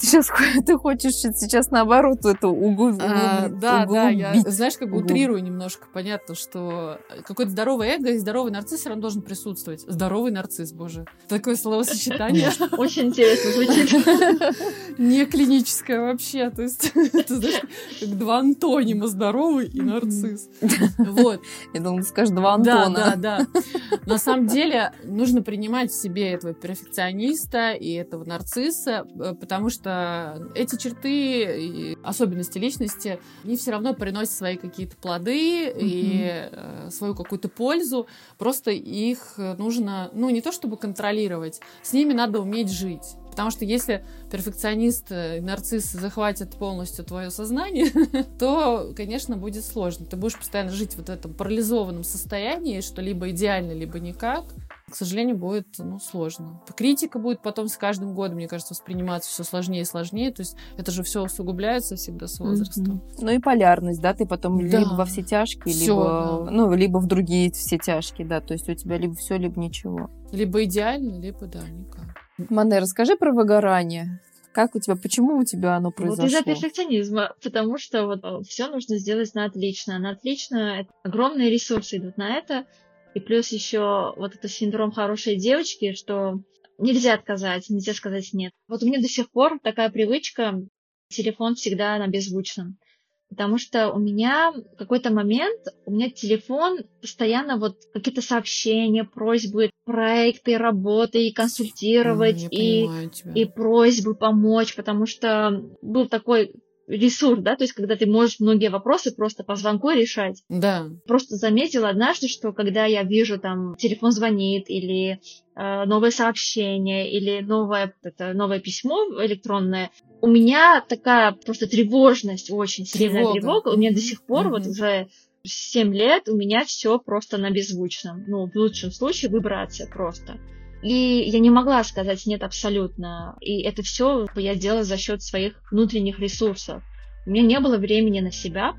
сейчас ты хочешь сейчас наоборот это угу, а, Да, да, я, знаешь, как угу. утрирую немножко. Понятно, что какой-то здоровый эго и здоровый нарцисс все равно должен присутствовать. Здоровый нарцисс, боже. Такое словосочетание. Очень интересно звучит. Не клиническое вообще. То есть, это, знаешь, как два антонима здоровый и нарцисс. Вот. Я думала, скажешь два Антона. Да, да, да. На самом деле нужно принимать в себе этого перфекциониста и этого нарцисса, э, потому что эти черты особенности личности, они все равно приносят свои какие-то плоды mm-hmm. и э, свою какую-то пользу. Просто их нужно, ну, не то чтобы контролировать, с ними надо уметь жить. Потому что если перфекционист э, нарцисс захватят полностью твое сознание, то, конечно, будет сложно. Ты будешь постоянно жить вот в этом парализованном состоянии, что либо идеально, либо никак к сожалению, будет ну, сложно. Критика будет потом с каждым годом, мне кажется, восприниматься все сложнее и сложнее. То есть это же все усугубляется всегда с возрастом. Mm-hmm. Ну и полярность, да, ты потом да. либо во все тяжкие, всё, либо, да. ну, либо в другие все тяжкие, да. То есть у тебя либо все, либо ничего. Либо идеально, либо да, никак. Мане, расскажи про выгорание. Как у тебя, почему у тебя оно произошло? Вот из-за перфекционизма, потому что вот э, все нужно сделать на отлично. На отлично огромные ресурсы идут на это. И плюс еще вот это синдром хорошей девочки, что нельзя отказать, нельзя сказать нет. Вот у меня до сих пор такая привычка, телефон всегда на беззвучном. Потому что у меня в какой-то момент, у меня телефон постоянно вот какие-то сообщения, просьбы, проекты, работы, и консультировать, и, и просьбы помочь, потому что был такой ресурс, да, то есть когда ты можешь многие вопросы просто по звонку решать. Да. Просто заметила однажды, что когда я вижу там телефон звонит или э, новое сообщение или новое это новое письмо электронное, у меня такая просто тревожность очень сильная тревога. тревога. У меня до сих пор mm-hmm. вот уже 7 лет у меня все просто на беззвучном. Ну, в лучшем случае вибрация просто. И я не могла сказать нет абсолютно. И это все я делала за счет своих внутренних ресурсов. У меня не было времени на себя.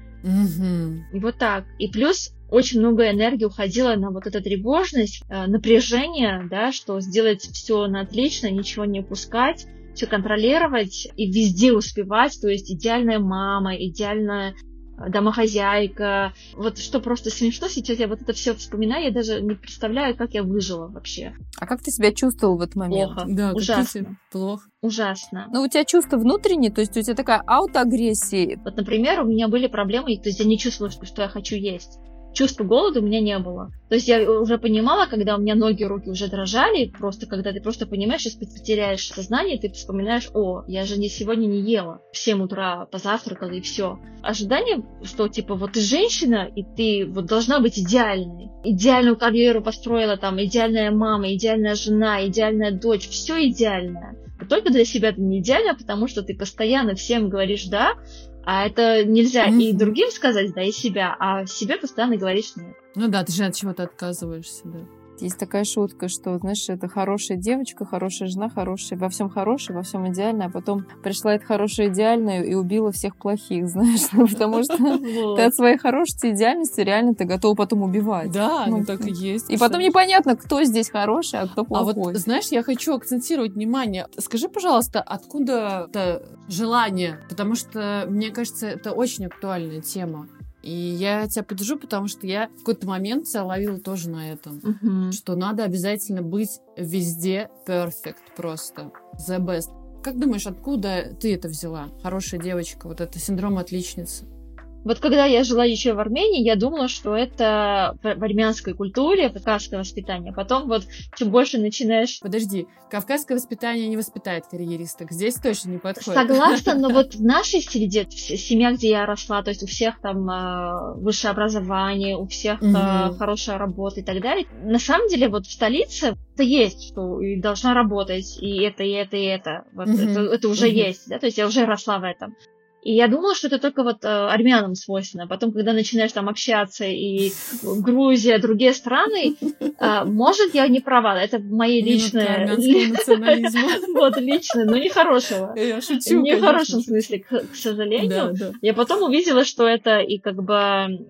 И вот так. И плюс очень много энергии уходило на вот эту тревожность, э, напряжение, да, что сделать все на отлично, ничего не упускать, все контролировать и везде успевать, то есть идеальная мама, идеальная домохозяйка. Вот что просто смешно сейчас, я вот это все вспоминаю, я даже не представляю, как я выжила вообще. А как ты себя чувствовал в этот момент? Плохо. Да, ужасно. Плохо. Ужасно. Но у тебя чувства внутренние, то есть у тебя такая аутоагрессия. Вот, например, у меня были проблемы, то есть я не чувствовала, что я хочу есть чувства голода у меня не было. То есть я уже понимала, когда у меня ноги, руки уже дрожали, просто когда ты просто понимаешь, что потеряешь сознание, ты вспоминаешь, о, я же не сегодня не ела. В 7 утра позавтракала и все. Ожидание, что типа вот ты женщина, и ты вот должна быть идеальной. Идеальную карьеру построила там, идеальная мама, идеальная жена, идеальная дочь, все идеальное. Но только для себя ты не идеальна, потому что ты постоянно всем говоришь «да», а это нельзя mm-hmm. и другим сказать, да, и себя, а себе постоянно говоришь нет. Ну да, ты же от чего-то отказываешься, да. Есть такая шутка, что, знаешь, это хорошая девочка, хорошая жена, хорошая, во всем хорошая, во всем идеальная, а потом пришла эта хорошая идеальная и убила всех плохих, знаешь, потому что ты от своей хорошести идеальности реально ты готова потом убивать. Да, ну так и есть. И потом непонятно, кто здесь хороший, а кто плохой. А вот, знаешь, я хочу акцентировать внимание. Скажи, пожалуйста, откуда это желание? Потому что, мне кажется, это очень актуальная тема. И я тебя поддержу, потому что я в какой-то момент себя ловила тоже на этом. Uh-huh. Что надо обязательно быть везде perfect просто. The best. Как думаешь, откуда ты это взяла? Хорошая девочка, вот это синдром отличницы. Вот когда я жила еще в Армении, я думала, что это в армянской культуре, кавказское воспитание. Потом вот чем больше начинаешь... Подожди, кавказское воспитание не воспитает карьеристок. Здесь точно не подходит. Согласна, но вот в нашей среде, семья, где я росла, то есть у всех там э, высшее образование, у всех э, хорошая работа и так далее. На самом деле вот в столице это есть, что и должна работать, и это, и это, и это. Вот это, это уже есть, да, то есть я уже росла в этом. И я думала, что это только вот э, армянам свойственно. Потом, когда начинаешь там общаться и Грузия, другие страны, э, может, я не права, это мои личные... Вот, личные, но не хорошего. Я шучу, Не в хорошем смысле, к сожалению. Я потом увидела, что это и как бы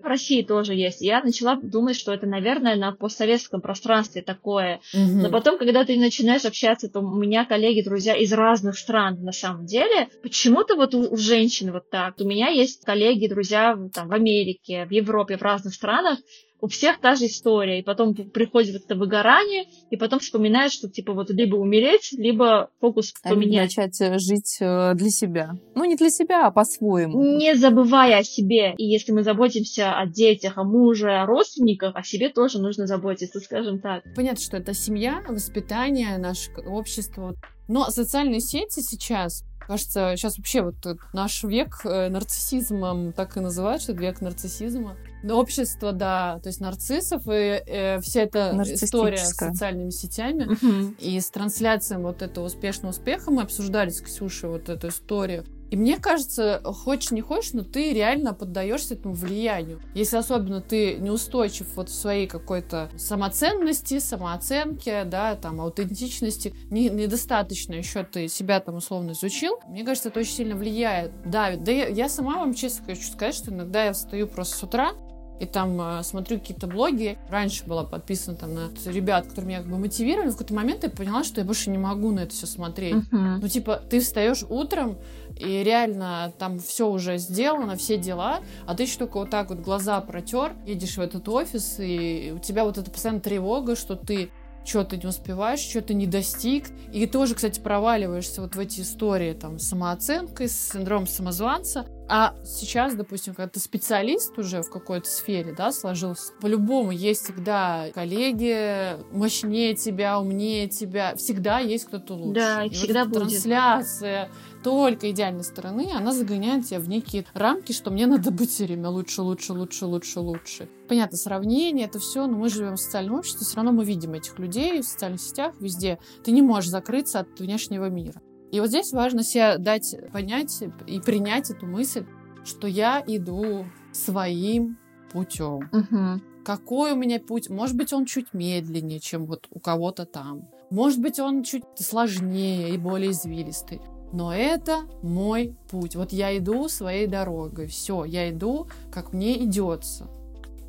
в России тоже есть. Я начала думать, что это, наверное, на постсоветском пространстве такое. Но потом, когда ты начинаешь общаться, то у меня коллеги, друзья из разных стран, на самом деле, почему-то вот у женщин женщин вот так. У меня есть коллеги, друзья там, в Америке, в Европе, в разных странах, у всех та же история, и потом приходит вот это выгорание, и потом вспоминаешь, что типа вот либо умереть, либо фокус поменять. начать э, жить э, для себя. Ну, не для себя, а по-своему. Не забывая о себе. И если мы заботимся о детях, о муже, о родственниках, о себе тоже нужно заботиться, скажем так. Понятно, что это семья, воспитание, наше общество. Но социальные сети сейчас Кажется, сейчас вообще вот наш век э, нарциссизмом так и называют, что это век нарциссизма. Общество, да, то есть нарциссов, и э, вся эта история с социальными сетями угу. и с трансляцией вот этого успешного успеха мы обсуждали с Ксюшей вот эту историю. И мне кажется, хочешь не хочешь, но ты реально поддаешься этому влиянию. Если особенно ты неустойчив вот в своей какой-то самоценности, самооценке, да, там, аутентичности, не, недостаточно еще ты себя там условно изучил, мне кажется, это очень сильно влияет, давит. Да я, я сама вам честно хочу сказать, что иногда я встаю просто с утра, и там э, смотрю какие-то блоги. Раньше была подписана там на ребят, которые меня как бы мотивировали. В какой-то момент я поняла, что я больше не могу на это все смотреть. Uh-huh. Ну, типа, ты встаешь утром, и реально там все уже сделано, все дела, а ты еще только вот так вот глаза протер, едешь в этот офис, и у тебя вот эта постоянно тревога, что ты что ты не успеваешь, что ты не достиг. И тоже, кстати, проваливаешься вот в эти истории там с самооценкой, с синдромом самозванца. А сейчас, допустим, когда ты специалист уже в какой-то сфере, да, сложился, по-любому есть всегда коллеги мощнее тебя, умнее тебя, всегда есть кто-то лучше. Да, и, и всегда вот будет. Трансляция только идеальной стороны, она загоняет тебя в некие рамки, что мне надо быть все время лучше, лучше, лучше, лучше, лучше. Понятно, сравнение, это все, но мы живем в социальном обществе, все равно мы видим этих людей в социальных сетях, везде. Ты не можешь закрыться от внешнего мира. И вот здесь важно себе дать понять и принять эту мысль, что я иду своим путем. Угу. Какой у меня путь? Может быть, он чуть медленнее, чем вот у кого-то там. Может быть, он чуть сложнее и более извилистый. Но это мой путь. Вот я иду своей дорогой. Все, я иду, как мне идется.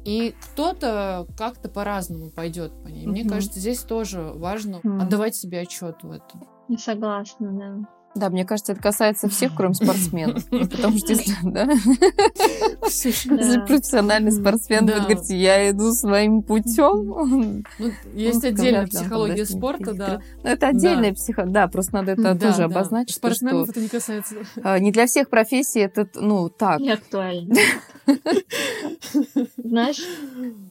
И кто-то как-то по-разному пойдет по ней. Мне кажется, здесь тоже важно отдавать себе отчет в этом. Не согласна, да. Да, мне кажется, это касается всех, кроме спортсменов. Потому что если, да, если профессиональный спортсмен будет говорить, я иду своим путем. Ну, есть отдельная психология спорта, да. Ну, это отдельная психо... Да, просто надо это тоже обозначить. Спортсменов это не касается. А, не для всех профессий это, ну, так. Не актуально. Знаешь,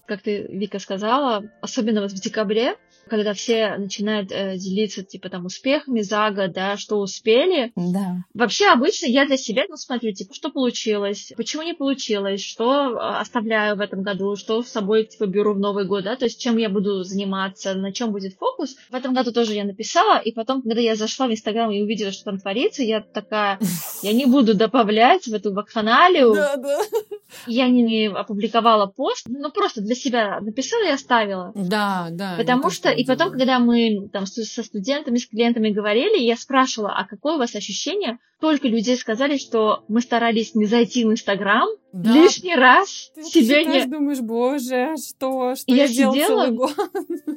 как ты, Вика, сказала, особенно вот в декабре, когда все начинают э, делиться, типа, там, успехами за год, да, что успели. Да. Вообще, обычно я для себя, ну, смотрю, типа, что получилось, почему не получилось, что а, оставляю в этом году, что с собой, типа, беру в Новый год, да, то есть чем я буду заниматься, на чем будет фокус. В этом году тоже я написала, и потом, когда я зашла в Инстаграм и увидела, что там творится, я такая, я не буду добавлять в эту вакханалию. Да, да. Я не опубликовала пост, ну, просто для себя написала и оставила. Да, да. Потому что и потом, когда мы там со студентами, с клиентами говорили, я спрашивала, а какое у вас ощущение? Только людей сказали, что мы старались не зайти в Инстаграм да. лишний раз. Ты себе не... думаешь, боже, что, что я, я сидела... целый год?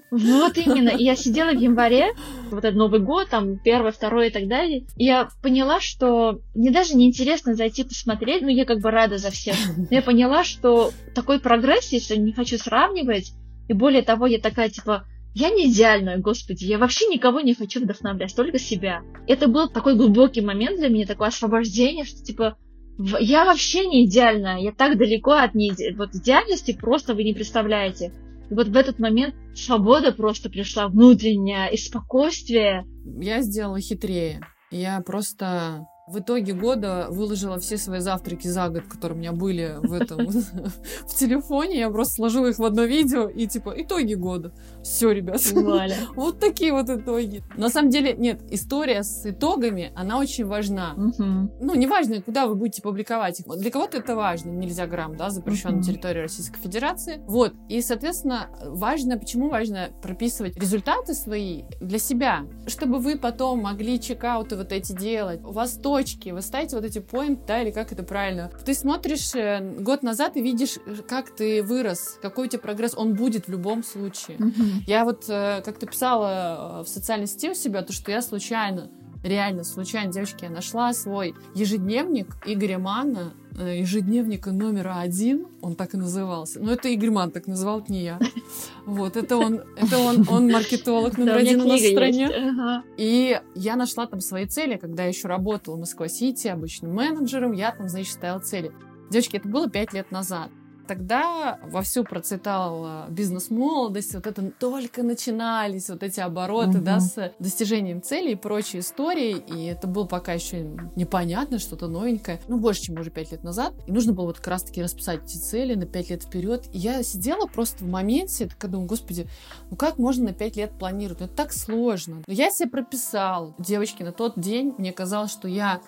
Вот именно. И я сидела в январе, вот этот Новый год, там, первый, второй и так далее. И я поняла, что мне даже неинтересно зайти посмотреть, ну, я как бы рада за всех. Но я поняла, что такой прогресс, если не хочу сравнивать, и более того, я такая, типа, я не идеальная, господи, я вообще никого не хочу вдохновлять, только себя. Это был такой глубокий момент для меня, такое освобождение, что типа я вообще не идеальная, я так далеко от не... вот идеальности просто вы не представляете. И вот в этот момент свобода просто пришла внутренняя и спокойствие. Я сделала хитрее. Я просто в итоге года выложила все свои завтраки за год, которые у меня были в этом в телефоне. Я просто сложила их в одно видео и типа итоги года. Все, ребят. Вот такие вот итоги. На самом деле, нет, история с итогами, она очень важна. Ну, неважно, куда вы будете публиковать их. Для кого-то это важно. Нельзя грамм, да, запрещен на территории Российской Федерации. Вот. И, соответственно, важно, почему важно прописывать результаты свои для себя, чтобы вы потом могли чекауты вот эти делать. У вас то точки, вы ставите вот эти поинты, да, или как это правильно. Ты смотришь э, год назад и видишь, как ты вырос, какой у тебя прогресс, он будет в любом случае. Mm-hmm. Я вот э, как-то писала э, в социальной сети у себя, то, что я случайно реально случайно, девочки, я нашла свой ежедневник Игоря Мана, ежедневника номер один, он так и назывался. Но это Игорь Ман так называл, это не я. Вот, это он, это он, он маркетолог номер один у нас в стране. И я нашла там свои цели, когда я еще работала в Москва-Сити обычным менеджером, я там, значит, ставила цели. Девочки, это было пять лет назад. Тогда вовсю процветал бизнес-молодость, вот это только начинались вот эти обороты, угу. да, с достижением целей и прочие истории, и это было пока еще непонятно, что-то новенькое, ну, больше, чем уже пять лет назад, и нужно было вот как раз-таки расписать эти цели на пять лет вперед, и я сидела просто в моменте, такая думаю, господи, ну как можно на пять лет планировать, ну, это так сложно, но я себе прописала, девочки, на тот день мне казалось, что я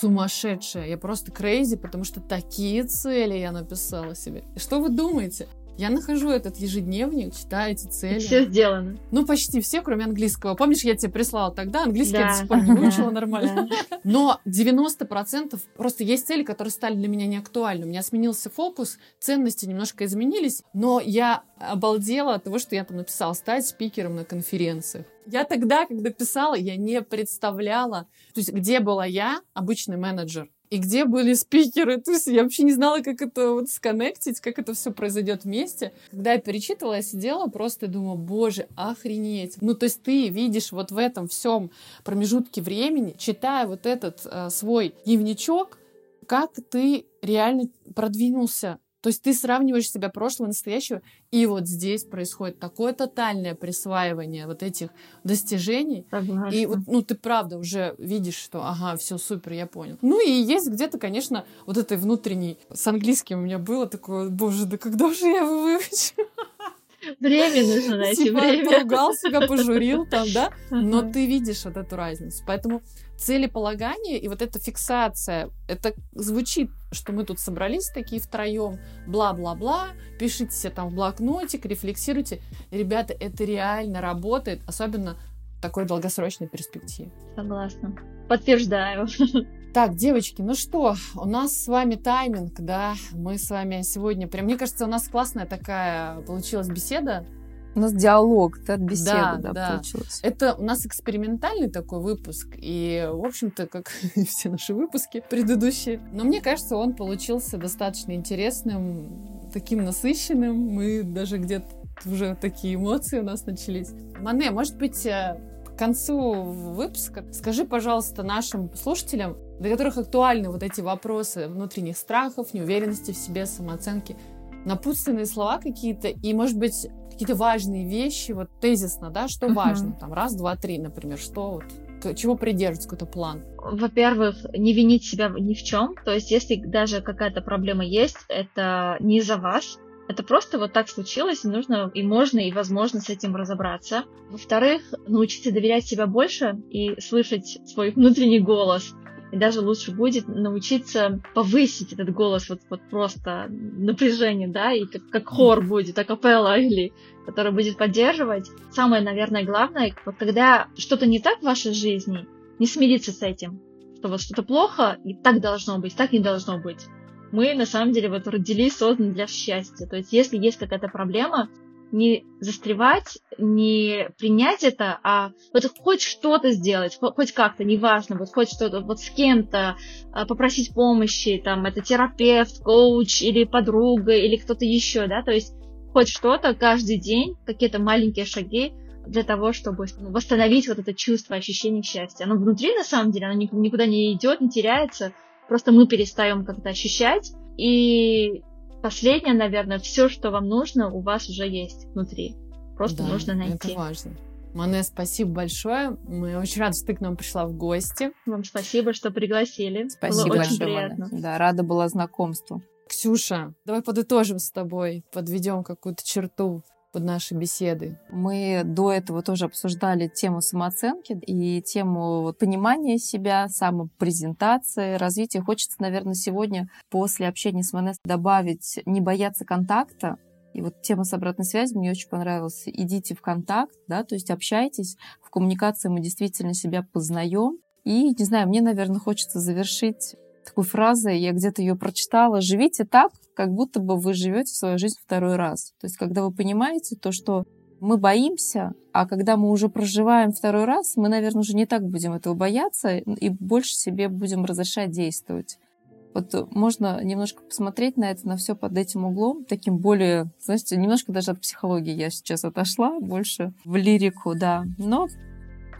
сумасшедшая. Я просто крейзи, потому что такие цели я написала себе. И что вы думаете? Я нахожу этот ежедневник, читаю эти цели. Все сделано. Ну, почти все, кроме английского. Помнишь, я тебе прислала тогда? Английский да. я до сих пор не выучила нормально. Но 90% просто есть цели, которые стали для меня неактуальны. У меня сменился фокус, ценности немножко изменились, но я обалдела от того, что я там написала стать спикером на конференциях. Я тогда, когда писала, я не представляла, то есть где была я, обычный менеджер, и где были спикеры. То есть я вообще не знала, как это вот сконнектить, как это все произойдет вместе. Когда я перечитывала, я сидела просто думала, боже, охренеть. Ну, то есть ты видишь вот в этом всем промежутке времени, читая вот этот э, свой дневничок, как ты реально продвинулся то есть ты сравниваешь себя прошлого, настоящего, и вот здесь происходит такое тотальное присваивание вот этих достижений. Согласна. И вот, ну, ты правда уже видишь, что, ага, все супер, я понял. Ну, и есть где-то, конечно, вот этой внутренней... С английским у меня было такое, боже, да когда же я его выучу? Время нужно найти, типа, время. поругал себя, пожурил там, да? Но ты видишь вот эту разницу. Поэтому целеполагание и вот эта фиксация, это звучит, что мы тут собрались такие втроем, бла-бла-бла, пишите себе там в блокнотик, рефлексируйте. Ребята, это реально работает, особенно в такой долгосрочной перспективе. Согласна. Подтверждаю. Так, девочки, ну что, у нас с вами тайминг, да, мы с вами сегодня, прям, мне кажется, у нас классная такая получилась беседа, у нас диалог, да, беседа, Да, да, да. получилось. Это у нас экспериментальный такой выпуск, и, в общем-то, как и все наши выпуски предыдущие. Но мне кажется, он получился достаточно интересным, таким насыщенным. Мы даже где-то уже такие эмоции у нас начались. Мане, может быть, э, к концу выпуска скажи, пожалуйста, нашим слушателям, для которых актуальны вот эти вопросы внутренних страхов, неуверенности в себе, самооценки, напутственные слова какие-то и, может быть, какие-то важные вещи, вот тезисно, да, что Мгм. важно, там, раз, два, три, например, что вот, чего придерживаться, какой-то план. Во-первых, не винить себя ни в чем. То есть, если даже какая-то проблема есть, это не из-за вас. Это просто вот так случилось, и нужно, и можно, и возможно с этим разобраться. Во-вторых, научиться доверять себя больше и слышать свой внутренний голос. И даже лучше будет научиться повысить этот голос, вот, вот просто напряжение, да, и как, как хор будет, акапелла или который будет поддерживать. Самое, наверное, главное, вот когда что-то не так в вашей жизни, не смириться с этим, что вот что-то плохо, и так должно быть, так не должно быть. Мы, на самом деле, вот родились, созданы для счастья. То есть, если есть какая-то проблема, не застревать, не принять это, а вот хоть что-то сделать, хо- хоть как-то, неважно, вот хоть что-то, вот с кем-то а, попросить помощи, там, это терапевт, коуч или подруга, или кто-то еще, да, то есть хоть что-то каждый день, какие-то маленькие шаги для того, чтобы ну, восстановить вот это чувство, ощущение счастья. Оно внутри, на самом деле, оно ник- никуда не идет, не теряется, просто мы перестаем как-то ощущать, и последнее, наверное, все, что вам нужно, у вас уже есть внутри. Просто Да, нужно найти. Это важно. Мане, спасибо большое. Мы очень рады, что ты к нам пришла в гости. Вам спасибо, что пригласили. Спасибо Было очень большое, приятно. Маня. Да, рада была знакомству. Ксюша, давай подытожим с тобой, подведем какую-то черту под нашей беседой. Мы до этого тоже обсуждали тему самооценки и тему понимания себя, самопрезентации, развития. Хочется, наверное, сегодня после общения с Манес добавить не бояться контакта. И вот тема с обратной связью мне очень понравилась. Идите в контакт, да, то есть общайтесь. В коммуникации мы действительно себя познаем. И, не знаю, мне, наверное, хочется завершить такой фразой, я где-то ее прочитала, живите так, как будто бы вы живете свою жизнь второй раз. То есть, когда вы понимаете то, что мы боимся, а когда мы уже проживаем второй раз, мы, наверное, уже не так будем этого бояться и больше себе будем разрешать действовать. Вот можно немножко посмотреть на это, на все под этим углом, таким более, знаете, немножко даже от психологии я сейчас отошла, больше в лирику, да. Но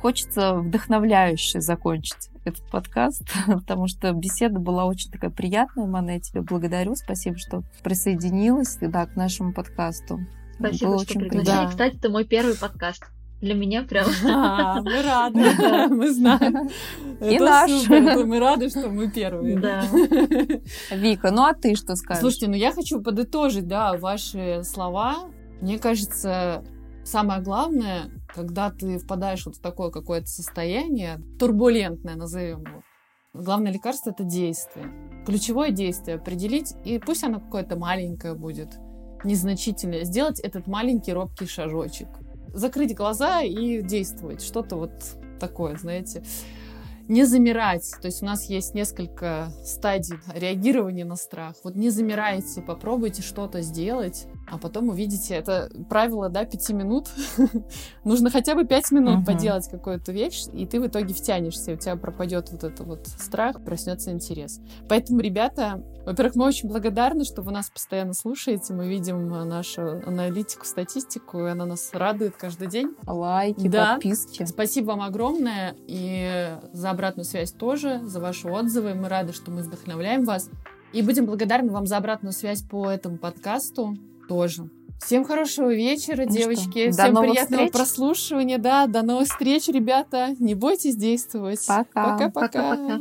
хочется вдохновляюще закончить этот подкаст, потому что беседа была очень такая приятная. Мана, я тебе благодарю. Спасибо, что присоединилась да, к нашему подкасту. Спасибо, Было что очень пригласили. приятно. Кстати, это мой первый подкаст. Для меня прям А, мы рады, мы знаем. И Это наш. супер, мы рады, что мы первые. Да. Вика, ну а ты что скажешь? Слушайте, ну я хочу подытожить, да, ваши слова. Мне кажется, самое главное, когда ты впадаешь вот в такое какое-то состояние, турбулентное, назовем его, главное лекарство — это действие. Ключевое действие определить, и пусть оно какое-то маленькое будет, незначительное, сделать этот маленький робкий шажочек. Закрыть глаза и действовать. Что-то вот такое, знаете не замирать. То есть у нас есть несколько стадий реагирования на страх. Вот не замирайте, попробуйте что-то сделать. А потом увидите это правило, да, пяти минут. Нужно хотя бы пять минут uh-huh. поделать какую-то вещь, и ты в итоге втянешься, у тебя пропадет вот этот вот страх, проснется интерес. Поэтому, ребята, во-первых, мы очень благодарны, что вы нас постоянно слушаете, мы видим нашу аналитику, статистику, и она нас радует каждый день. Лайки, да. подписки. Спасибо вам огромное, и за обратную связь тоже, за ваши отзывы. Мы рады, что мы вдохновляем вас. И будем благодарны вам за обратную связь по этому подкасту тоже. Всем хорошего вечера, ну девочки. Что, Всем приятного встреч. прослушивания. Да, до новых встреч, ребята. Не бойтесь действовать. Пока. Пока-пока.